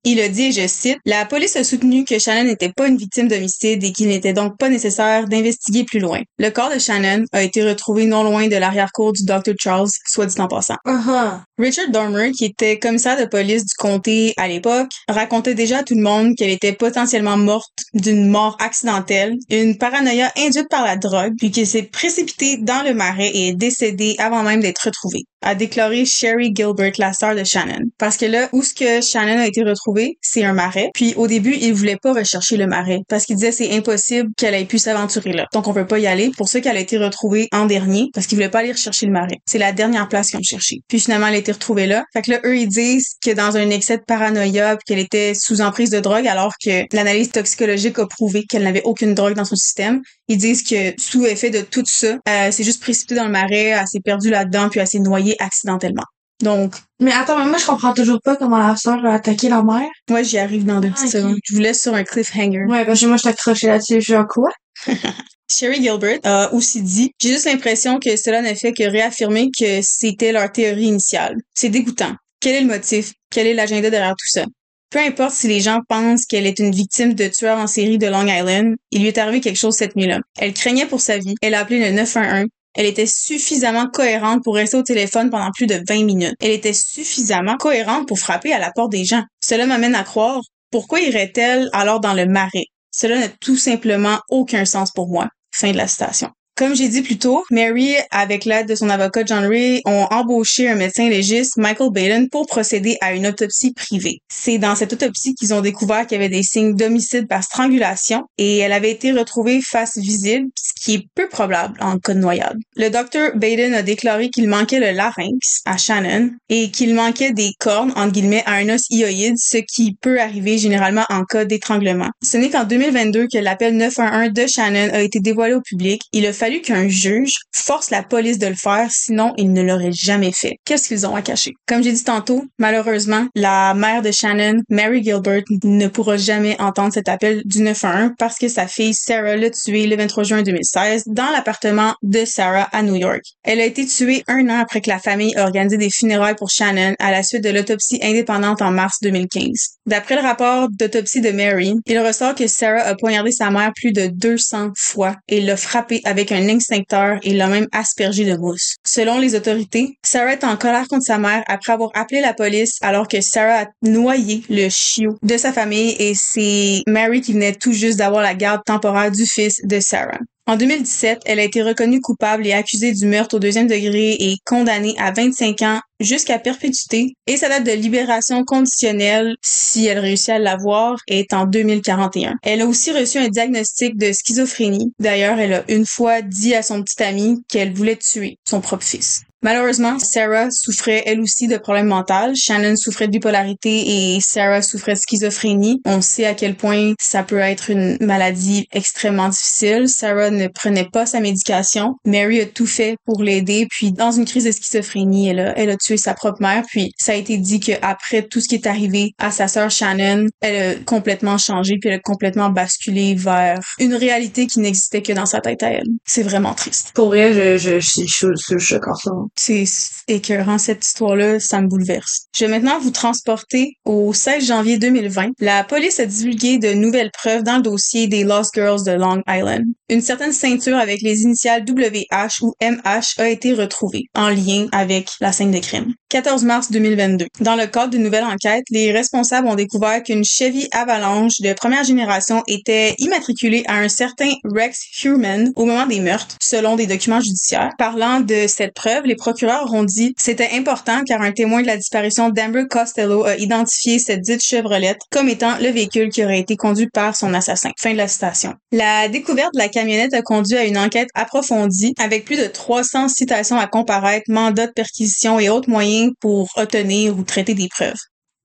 Speaker 1: Il a dit, et je cite, La police a soutenu que Shannon n'était pas une victime d'homicide et qu'il n'était donc pas nécessaire d'investiguer plus loin. Le corps de Shannon a été retrouvé non loin de l'arrière-cour du Dr. Charles, soit dit en passant.
Speaker 2: Uh-huh.
Speaker 1: Richard Dormer, qui était commissaire de police du comté à l'époque, racontait déjà à tout le monde qu'elle était potentiellement morte d'une mort accidentelle, une paranoïa induite par la drogue, puis qu'elle s'est précipitée dans le marais et est décédée avant même d'être retrouvée a déclaré Sherry Gilbert, la sœur de Shannon. Parce que là, où ce que Shannon a été retrouvée, c'est un marais. Puis au début, il voulait pas rechercher le marais parce qu'il disait c'est impossible qu'elle ait pu s'aventurer là. Donc on peut pas y aller. Pour ça qu'elle a été retrouvée en dernier parce qu'ils voulaient pas aller rechercher le marais. C'est la dernière place qu'ils ont cherché. Puis finalement, été retrouvée là. Fait que là, eux, ils disent que dans un excès de paranoïa puis qu'elle était sous emprise de drogue alors que l'analyse toxicologique a prouvé qu'elle n'avait aucune drogue dans son système. Ils disent que sous effet de tout ça, euh, c'est juste précipité dans le marais, elle s'est perdue là-dedans puis elle s'est noyée accidentellement. Donc,
Speaker 2: Mais attends, mais moi, je comprends toujours pas comment la sœur a attaqué la mère.
Speaker 1: moi, j'y arrive dans deux
Speaker 2: Ah,
Speaker 1: petites
Speaker 2: ok.
Speaker 1: secondes. Je vous laisse sur un cliffhanger.
Speaker 2: Ouais, parce que moi, je t'accrochais là-dessus. Genre, quoi? (laughs)
Speaker 1: Sherry Gilbert a aussi dit J'ai juste l'impression que cela ne fait que réaffirmer que c'était leur théorie initiale. C'est dégoûtant. Quel est le motif? Quel est l'agenda derrière tout ça? Peu importe si les gens pensent qu'elle est une victime de tueurs en série de Long Island, il lui est arrivé quelque chose cette nuit-là. Elle craignait pour sa vie. Elle a appelé le 911. Elle était suffisamment cohérente pour rester au téléphone pendant plus de 20 minutes. Elle était suffisamment cohérente pour frapper à la porte des gens. Cela m'amène à croire, pourquoi irait-elle alors dans le marais? Cela n'a tout simplement aucun sens pour moi. Fin de la citation. Comme j'ai dit plus tôt, Mary, avec l'aide de son avocat John Ray, ont embauché un médecin légiste, Michael Baden, pour procéder à une autopsie privée. C'est dans cette autopsie qu'ils ont découvert qu'il y avait des signes d'homicide par strangulation et elle avait été retrouvée face visible, ce qui est peu probable en cas de noyade. Le docteur Baden a déclaré qu'il manquait le larynx à Shannon et qu'il manquait des cornes, entre guillemets, à un os hyoïde, ce qui peut arriver généralement en cas d'étranglement. Ce n'est qu'en 2022 que l'appel 911 de Shannon a été dévoilé au public. Fallu qu'un juge force la police de le faire, sinon il ne l'aurait jamais fait. Qu'est-ce qu'ils ont à cacher? Comme j'ai dit tantôt, malheureusement, la mère de Shannon, Mary Gilbert, ne pourra jamais entendre cet appel du 911 parce que sa fille Sarah l'a tué le 23 juin 2016 dans l'appartement de Sarah à New York. Elle a été tuée un an après que la famille a organisé des funérailles pour Shannon à la suite de l'autopsie indépendante en mars 2015. D'après le rapport d'autopsie de Mary, il ressort que Sarah a poignardé sa mère plus de 200 fois et l'a frappée avec un extincteur et l'a même aspergé de mousse. Selon les autorités, Sarah est en colère contre sa mère après avoir appelé la police alors que Sarah a noyé le chiot de sa famille et c'est Mary qui venait tout juste d'avoir la garde temporaire du fils de Sarah. En 2017, elle a été reconnue coupable et accusée du meurtre au deuxième degré et condamnée à 25 ans jusqu'à perpétuité. Et sa date de libération conditionnelle, si elle réussit à l'avoir, est en 2041. Elle a aussi reçu un diagnostic de schizophrénie. D'ailleurs, elle a une fois dit à son petit ami qu'elle voulait tuer son propre fils. Malheureusement, Sarah souffrait elle aussi de problèmes mentaux. Shannon souffrait de bipolarité et Sarah souffrait de schizophrénie. On sait à quel point ça peut être une maladie extrêmement difficile. Sarah ne prenait pas sa médication. Mary a tout fait pour l'aider. Puis dans une crise de schizophrénie, elle a, elle a tué sa propre mère. Puis ça a été dit qu'après tout ce qui est arrivé à sa sœur Shannon, elle a complètement changé puis elle a complètement basculé vers une réalité qui n'existait que dans sa tête à elle. C'est vraiment triste.
Speaker 2: Pour vrai, je, je, je, je, je, je,
Speaker 1: c'est écœurant cette histoire-là, ça me bouleverse. Je vais maintenant vous transporter au 16 janvier 2020. La police a divulgué de nouvelles preuves dans le dossier des Lost Girls de Long Island. Une certaine ceinture avec les initiales WH ou MH a été retrouvée en lien avec la scène de crime. 14 mars 2022. Dans le cadre d'une nouvelle enquête, les responsables ont découvert qu'une Chevy Avalanche de première génération était immatriculée à un certain Rex Human au moment des meurtres, selon des documents judiciaires. Parlant de cette preuve, les procureurs ont dit c'était important car un témoin de la disparition d'Amber Costello a identifié cette dite Chevrolet comme étant le véhicule qui aurait été conduit par son assassin. Fin la découverte de la camionnette a conduit à une enquête approfondie avec plus de 300 citations à comparaître, mandats de perquisition et autres moyens pour obtenir ou traiter des preuves.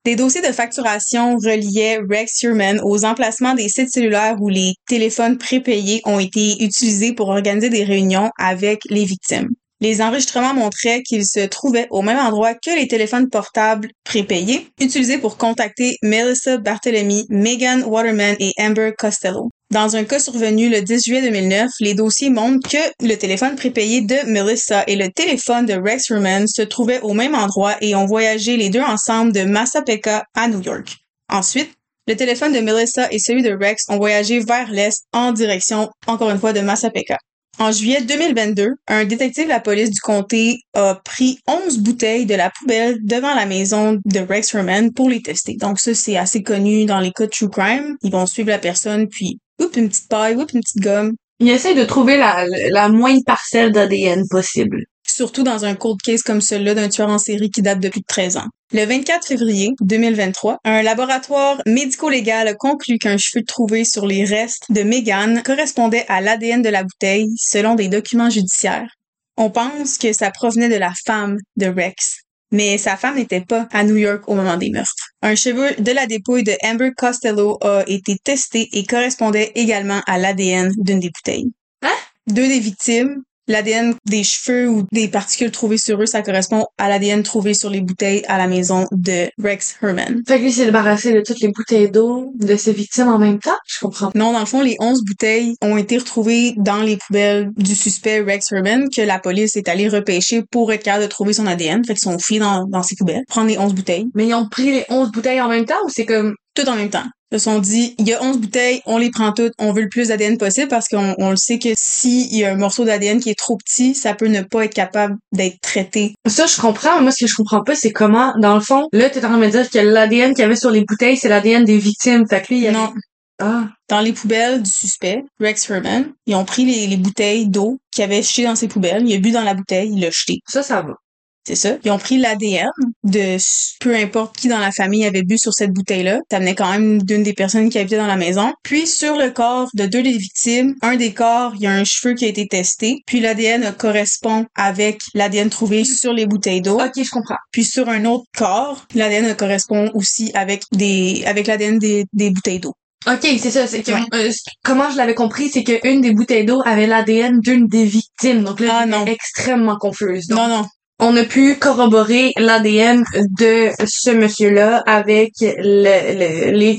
Speaker 1: Des dossiers de facturation reliaient Rex Sherman aux emplacements des sites cellulaires où les téléphones prépayés ont été utilisés pour organiser des réunions avec les victimes. Les enregistrements montraient qu'ils se trouvaient au même endroit que les téléphones portables prépayés utilisés pour contacter Melissa Barthélemy, Megan Waterman et Amber Costello. Dans un cas survenu le 10 juillet 2009, les dossiers montrent que le téléphone prépayé de Melissa et le téléphone de Rex Roman se trouvaient au même endroit et ont voyagé les deux ensemble de Massapeka à New York. Ensuite, le téléphone de Melissa et celui de Rex ont voyagé vers l'est en direction, encore une fois, de Massapeka. En juillet 2022, un détective de la police du comté a pris 11 bouteilles de la poubelle devant la maison de Rex Herman pour les tester. Donc ça, c'est assez connu dans les cas de true crime. Ils vont suivre la personne, puis oups, une petite paille, oups, une petite gomme.
Speaker 2: Il essaie de trouver la, la moindre parcelle d'ADN possible.
Speaker 1: Surtout dans un cold case comme celui-là d'un tueur en série qui date de plus de 13 ans. Le 24 février 2023, un laboratoire médico-légal a conclu qu'un cheveu trouvé sur les restes de Megan correspondait à l'ADN de la bouteille selon des documents judiciaires. On pense que ça provenait de la femme de Rex, mais sa femme n'était pas à New York au moment des meurtres. Un cheveu de la dépouille de Amber Costello a été testé et correspondait également à l'ADN d'une des bouteilles.
Speaker 2: Hein?
Speaker 1: Deux des victimes L'ADN des cheveux ou des particules trouvées sur eux, ça correspond à l'ADN trouvé sur les bouteilles à la maison de Rex Herman.
Speaker 2: Fait que lui s'est débarrassé de toutes les bouteilles d'eau de ses victimes en même temps? Je comprends.
Speaker 1: Non, dans le fond, les 11 bouteilles ont été retrouvées dans les poubelles du suspect Rex Herman que la police est allée repêcher pour être capable de trouver son ADN. Fait qu'ils sont fouillés dans, dans ces poubelles. Prendre les 11 bouteilles.
Speaker 2: Mais ils ont pris les 11 bouteilles en même temps ou c'est comme
Speaker 1: tout en même temps. Ils se sont dit, il y a 11 bouteilles, on les prend toutes, on veut le plus d'ADN possible parce qu'on on le sait que s'il y a un morceau d'ADN qui est trop petit, ça peut ne pas être capable d'être traité.
Speaker 2: Ça, je comprends. Moi, ce que je comprends pas, c'est comment, dans le fond, là, t'es en train de me dire que l'ADN qu'il y avait sur les bouteilles, c'est l'ADN des victimes. Fait que lui, il y avait...
Speaker 1: Non.
Speaker 2: Ah.
Speaker 1: Dans les poubelles du suspect, Rex Herman, ils ont pris les, les bouteilles d'eau qu'il avait jetées dans ses poubelles. Il a bu dans la bouteille, il l'a jeté.
Speaker 2: Ça, ça va.
Speaker 1: C'est ça. Ils ont pris l'ADN de peu importe qui dans la famille avait bu sur cette bouteille-là. Ça venait quand même d'une des personnes qui habitaient dans la maison. Puis sur le corps de deux des victimes, un des corps, il y a un cheveu qui a été testé. Puis l'ADN correspond avec l'ADN trouvé sur les bouteilles d'eau.
Speaker 2: Ok, je comprends.
Speaker 1: Puis sur un autre corps, l'ADN correspond aussi avec des avec l'ADN des, des bouteilles d'eau.
Speaker 2: Ok, c'est ça. C'est que,
Speaker 1: Ouais.
Speaker 2: euh, comment je l'avais compris, c'est que une des bouteilles d'eau avait l'ADN d'une des victimes. Donc là,
Speaker 1: Ah, non.
Speaker 2: extrêmement confuse. Donc,
Speaker 1: Non, non.
Speaker 2: On a pu corroborer l'ADN de ce monsieur-là avec le, le- les,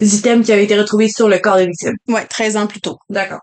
Speaker 2: les items qui avaient été retrouvés sur le corps des victimes.
Speaker 1: Ouais, 13 ans plus tôt.
Speaker 2: D'accord.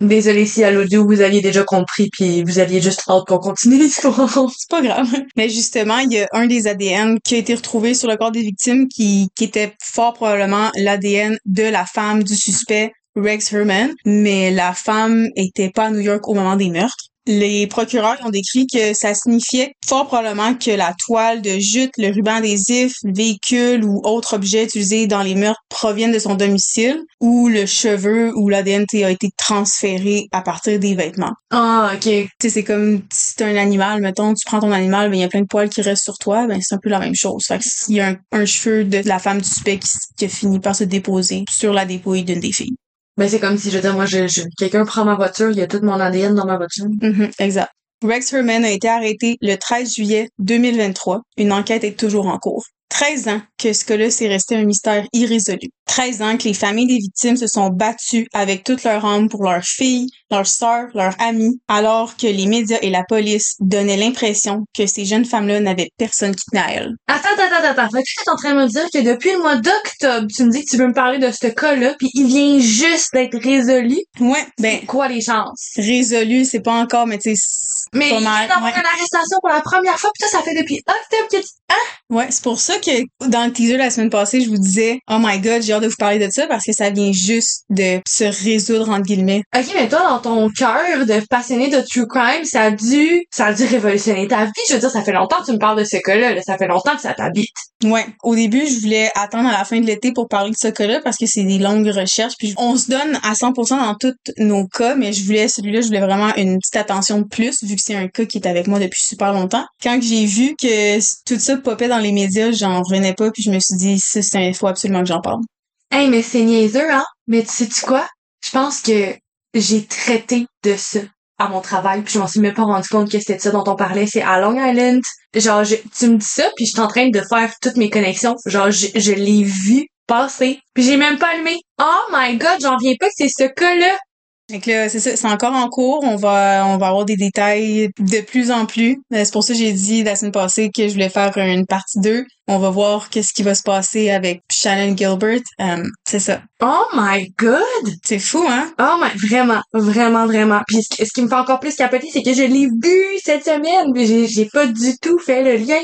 Speaker 2: Désolé si à l'audio vous aviez déjà compris puis vous aviez juste hâte qu'on continue l'histoire. (laughs)
Speaker 1: C'est pas grave. Mais justement, il y a un des ADN qui a été retrouvé sur le corps des victimes qui, qui était fort probablement l'ADN de la femme du suspect Rex Herman, mais la femme était pas à New York au moment des meurtres. Les procureurs ont décrit que ça signifiait fort probablement que la toile de jute, le ruban adhésif, le véhicule ou autre objet utilisé dans les meurtres proviennent de son domicile ou le cheveu ou l'ADN a été transféré à partir des vêtements.
Speaker 2: Ah, ok.
Speaker 1: Tu sais, c'est comme si t'es un animal, mettons, tu prends ton animal, ben il y a plein de poils qui restent sur toi, ben c'est un peu la même chose. Fait que s'il y a un, un cheveu de la femme du suspect qui, qui a fini par se déposer sur la dépouille d'une des filles.
Speaker 2: Ben c'est comme si je dire moi je, je- quelqu'un prend ma voiture, il y a tout mon ADN dans ma voiture.
Speaker 1: Mhm, exact. Rex Herman a été arrêté le 13 juillet 2023. Une enquête est toujours en cours. 13 ans que ce cas-là s'est resté un mystère irrésolu. 13 ans que les familles des victimes se sont battues avec toute leur âme pour leurs filles, leurs sœurs, leurs amis, alors que les médias et la police donnaient l'impression que ces jeunes femmes-là n'avaient personne qui tenait à elles.
Speaker 2: Attends, attends, attends, attends. Fait que tu es en train de me dire que depuis le mois d'octobre, tu me dis que tu veux me parler de ce cas-là, puis il vient juste d'être résolu.
Speaker 1: Ouais, ben,
Speaker 2: quoi les chances?
Speaker 1: résolu, c'est pas encore, mais tu sais, c'est
Speaker 2: Mais il
Speaker 1: mal.
Speaker 2: d'avoir
Speaker 1: ouais.
Speaker 2: une arrestation pour la première fois, puis ça, ça fait depuis octobre que tu...
Speaker 1: Ouais, c'est pour ça que dans le teaser la semaine passée, je vous disais, oh my god, j'ai hâte de vous parler de ça parce que ça vient juste de se résoudre entre guillemets.
Speaker 2: Ok, mais toi, dans ton cœur de passionné de true crime, ça a dû, ça a dû révolutionner ta vie. Je veux dire, ça fait longtemps que tu me parles de ce cas-là, là. ça fait longtemps que ça t'habite.
Speaker 1: Ouais, au début, je voulais attendre à la fin de l'été pour parler de ce cas-là parce que c'est des longues recherches. Puis on se donne à 100% dans tous nos cas, mais je voulais celui-là, je voulais vraiment une petite attention de plus vu que c'est un cas qui est avec moi depuis super longtemps. Quand j'ai vu que tout ça popait dans les médias, j'en revenais pas puis je me suis dit, ça, c'est il faut absolument que j'en parle.
Speaker 2: Hey, mais c'est niaiseux, hein? Mais tu sais-tu quoi? Je pense que j'ai traité de ça à mon travail, puis je m'en suis même pas rendu compte que c'était de ça dont on parlait. C'est à Long Island. Genre, je- tu me dis ça, puis je suis en train de faire toutes mes connexions. Genre, je, je l'ai vu passer, puis j'ai même pas allumé. Oh my god, j'en viens pas que c'est ce cas-là.
Speaker 1: Fait que là, c'est ça, c'est encore en cours. On va, on va avoir des détails de plus en plus. Euh, C'est pour ça que j'ai dit la semaine passée que je voulais faire une partie 2. On va voir qu'est-ce qui va se passer avec Shannon Gilbert. Euh, c'est ça.
Speaker 2: Oh my god!
Speaker 1: C'est fou, hein?
Speaker 2: Oh my, vraiment, vraiment, vraiment. Puis ce, qui- ce qui me fait encore plus capoter, c'est que je l'ai vu cette semaine, mais j'ai, j'ai pas du tout fait le lien.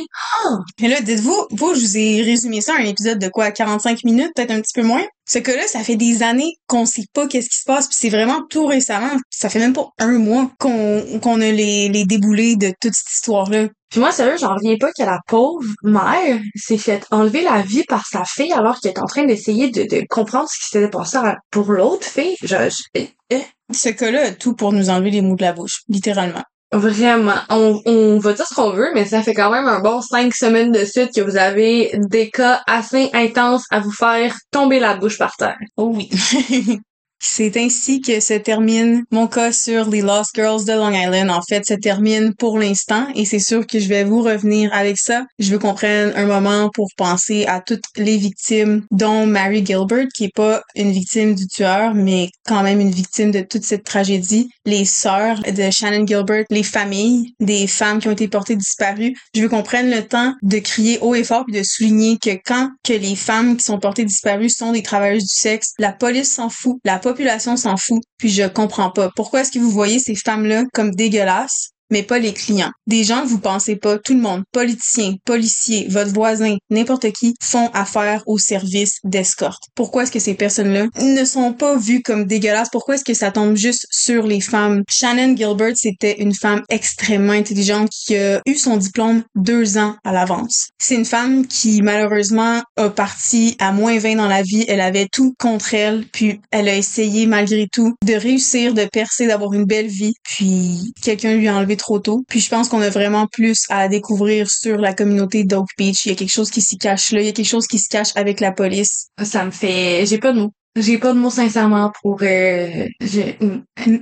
Speaker 1: Mais là, dites-vous, vous, je vous ai résumé ça un épisode de quoi, 45 minutes, peut-être un petit peu moins? Ce cas-là, ça fait des années qu'on sait pas qu'est-ce qui se passe, puis c'est vraiment tout récemment. Ça fait même pas un mois qu'on qu'on a les, les déboulés de toute cette histoire-là.
Speaker 2: Puis moi, sérieux, j'en reviens pas que la pauvre mère s'est fait enlever la vie par sa fille alors qu'elle est en train d'essayer de, de comprendre ce qui s'était passé pour l'autre fille. Je, je- euh,
Speaker 1: Ce cas-là a tout pour nous enlever les mots de la bouche, littéralement.
Speaker 2: Vraiment. On, on va dire ce qu'on veut, mais ça fait quand même un bon cinq semaines de suite que vous avez des cas assez intenses à vous faire tomber la bouche par terre.
Speaker 1: Oh oui. (laughs) C'est ainsi que se termine mon cas sur les Lost Girls de Long Island. En fait, se termine pour l'instant et c'est sûr que je vais vous revenir avec ça. Je veux qu'on prenne un moment pour penser à toutes les victimes, dont Mary Gilbert, qui est pas une victime du tueur, mais quand même une victime de toute cette tragédie. Les sœurs de Shannon Gilbert, les familles des femmes qui ont été portées disparues. Je veux qu'on prenne le temps de crier haut et fort puis de souligner que quand que les femmes qui sont portées disparues sont des travailleuses du sexe, la police s'en fout, population s'en fout, puis je comprends pas. Pourquoi est-ce que vous voyez ces femmes-là comme dégueulasses? Mais pas les clients. Des gens que vous pensez pas, tout le monde, politiciens, policiers, votre voisin, n'importe qui, font affaire au service d'escorte. Pourquoi est-ce que ces personnes-là ne sont pas vues comme dégueulasses? Pourquoi est-ce que ça tombe juste sur les femmes? Shannon Gilbert, c'était une femme extrêmement intelligente qui a eu son diplôme deux ans à l'avance. C'est une femme qui, malheureusement, a parti à moins 20 dans la vie. Elle avait tout contre elle, puis elle a essayé, malgré tout, de réussir, de percer, d'avoir une belle vie, puis quelqu'un lui a enlevé trop tôt. Puis je pense qu'on a vraiment plus à découvrir sur la communauté d'Oak Beach. Il y a quelque chose qui s'y cache là, il y a quelque chose qui se cache avec la police.
Speaker 2: Ça me fait... J'ai pas de mots. J'ai pas de mots sincèrement pour... Euh... (laughs)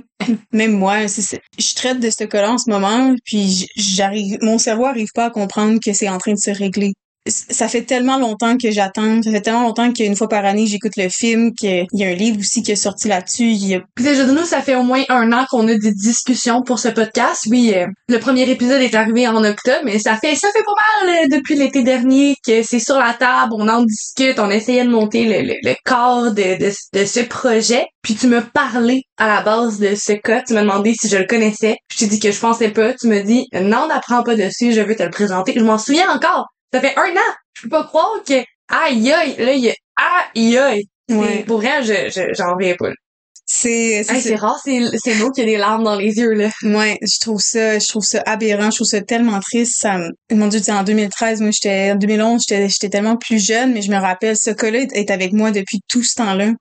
Speaker 1: Même moi, c'est je traite de ce cas-là en ce moment, puis j'arrive, mon cerveau arrive pas à comprendre que c'est en train de se régler ça fait tellement longtemps que j'attends. Ça fait tellement longtemps qu'une fois par année, j'écoute le film, qu'il y a un livre aussi qui est sorti là-dessus. A...
Speaker 2: Déjà de nous, ça fait au moins un an qu'on a des discussions pour ce podcast. Oui, euh, le premier épisode est arrivé en octobre, mais ça fait ça fait pas mal euh, depuis l'été dernier que c'est sur la table, on en discute, on essayait de monter le, le, corps de, de, de, ce projet. Puis tu me parlais à la base de ce cas, tu m'as demandé si je le connaissais. Je t'ai dit que je pensais pas. Tu me dis non, n'apprends pas dessus, je veux te le présenter. Je m'en souviens encore. Ça fait un an. Je peux pas croire que, aïe aïe, là, il y a, aïe aïe. Ouais. Pour vrai, je, j'en reviens pas.
Speaker 1: C'est
Speaker 2: c'est rare, c'est c'est nous qui a des larmes dans les yeux là.
Speaker 1: Ouais, je trouve ça je trouve ça aberrant, je trouve ça tellement triste, ça me mon dieu, en 2013, moi j'étais en 2011, j'étais j'étais tellement plus jeune, mais je me rappelle ce cas-là est avec moi depuis tout ce temps-là,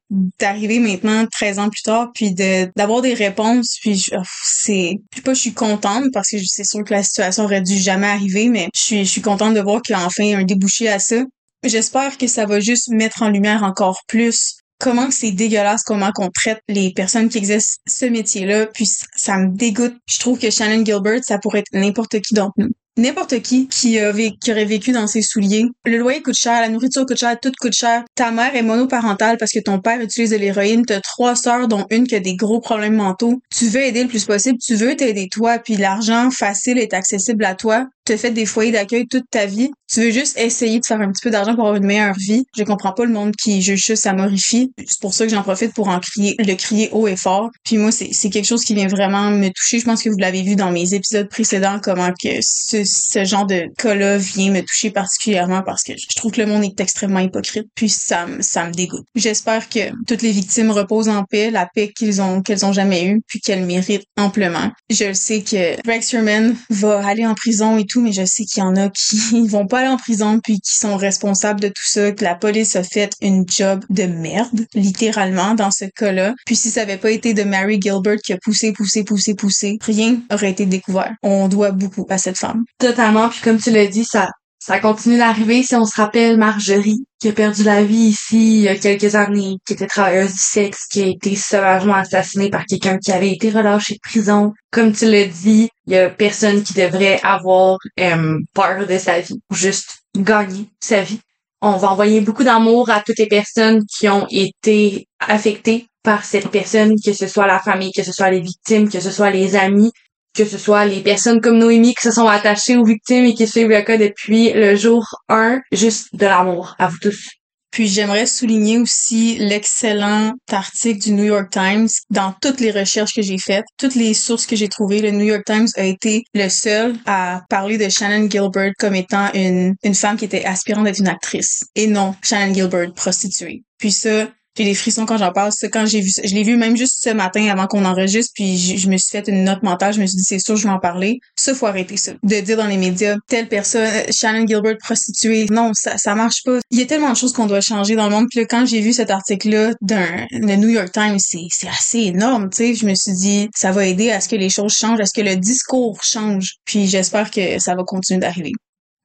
Speaker 1: d'arriver maintenant 13 ans plus tard puis de d'avoir des réponses puis oh, c'est je sais pas je suis contente parce que c'est sûr que la situation aurait dû jamais arriver mais je suis je suis contente de voir qu'il y a enfin un débouché à ça. J'espère que ça va juste mettre en lumière encore plus comment c'est dégueulasse comment qu'on traite les personnes qui exercent ce métier-là, puis ça me dégoûte. Je trouve que Shannon Gilbert, ça pourrait être n'importe qui d'entre nous n'importe qui qui, qui aurait vécu dans ses souliers. Le loyer coûte cher, la nourriture coûte cher, tout coûte cher. Ta mère est monoparentale parce que ton père utilise de l'héroïne. T'as trois sœurs, dont une qui a des gros problèmes mentaux. Tu veux aider le plus possible, tu veux t'aider toi, puis l'argent facile est accessible à toi. Tu as fait des foyers d'accueil toute ta vie. Tu veux juste essayer de faire un petit peu d'argent pour avoir une meilleure vie. Je comprends pas le monde qui juge ça, ça. C'est pour ça que j'en profite pour en crier, le crier haut et fort. Puis moi, c'est quelque chose qui vient vraiment me toucher. Je pense que vous l'avez vu dans mes épisodes précédents, comment que ce, ce genre de cas-là vient me toucher particulièrement parce que je trouve que le monde est extrêmement hypocrite, puis ça, me ça me dégoûte. J'espère que toutes les victimes reposent en paix, la paix qu'ils ont qu'elles ont jamais eue, puis qu'elles méritent amplement. Je sais que Rex Sherman va aller en prison et tout, mais je sais qu'il y en a qui (laughs) vont pas aller en prison puis qui sont responsables de tout ça, que la police a fait une job de merde, littéralement, dans ce cas-là. Puis si ça avait pas été de Mary Gilbert qui a poussé, poussé, poussé, poussé, rien aurait été découvert. On doit beaucoup à cette femme.
Speaker 2: Totalement puis comme tu l'as dit, ça, ça continue d'arriver. Si on se rappelle Marjorie, qui a perdu la vie ici il y a quelques années, qui était travailleuse du sexe, qui a été sauvagement assassinée par quelqu'un qui avait été relâché de prison. Comme tu l'as dit, il y a personne qui devrait avoir euh, peur de sa vie, ou juste gagner sa vie. On va envoyer beaucoup d'amour à toutes les personnes qui ont été affectées par cette personne, que ce soit la famille, que ce soit les victimes, que ce soit les amis, que ce soit les personnes comme Noémie qui se sont attachées aux victimes et qui suivent le cas depuis le jour 1, juste de l'amour à vous tous.
Speaker 1: Puis j'aimerais souligner aussi l'excellent article du New York Times dans toutes les recherches que j'ai faites, toutes les sources que j'ai trouvées. Le New York Times a été le seul à parler de Shannon Gilbert comme étant une, une femme qui était aspirante d'être une actrice et non Shannon Gilbert prostituée. Puis ça, j'ai des frissons quand j'en parle. quand j'ai vu je l'ai vu même juste ce matin avant qu'on enregistre, puis je, me suis fait une note mentale. Je me suis dit, c'est sûr, je vais en parler. Ça, faut arrêter ça. De dire dans les médias, telle personne, euh, Shannon Gilbert prostituée. Non, ça, ça marche pas. Il y a tellement de choses qu'on doit changer dans le monde. Puis quand j'ai vu cet article-là d'un le New York Times, c'est, c'est assez énorme, tu sais. Je me suis dit, ça va aider à ce que les choses changent, à ce que le discours change. Puis j'espère que ça va continuer d'arriver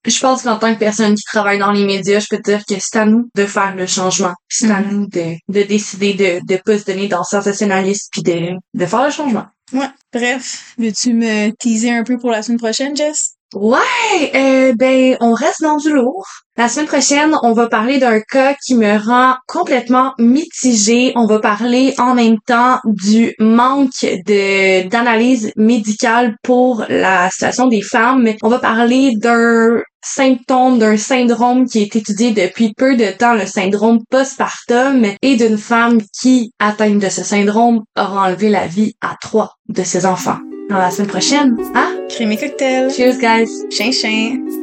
Speaker 2: je pense qu'en tant que personne qui travaille dans les médias, je peux te dire que c'est à nous de faire le changement. C'est à mm-hmm. nous de, de décider de de pas se donner dans le sensationnalisme puis de, de faire le changement.
Speaker 1: Ouais. Bref, veux-tu me teaser un peu pour la semaine prochaine, Jess?
Speaker 2: Ouais, euh, ben on reste dans du lourd. La semaine prochaine, on va parler d'un cas qui me rend complètement mitigée. On va parler en même temps du manque de d'analyse médicale pour la situation des femmes. On va parler d'un symptôme d'un syndrome qui est étudié depuis peu de temps, le syndrome postpartum, et d'une femme qui, atteinte de ce syndrome, aura enlevé la vie à trois de ses enfants. À la semaine prochaine. Hein?
Speaker 1: Crémé cocktail.
Speaker 2: Cheers, guys!
Speaker 1: Chin chin.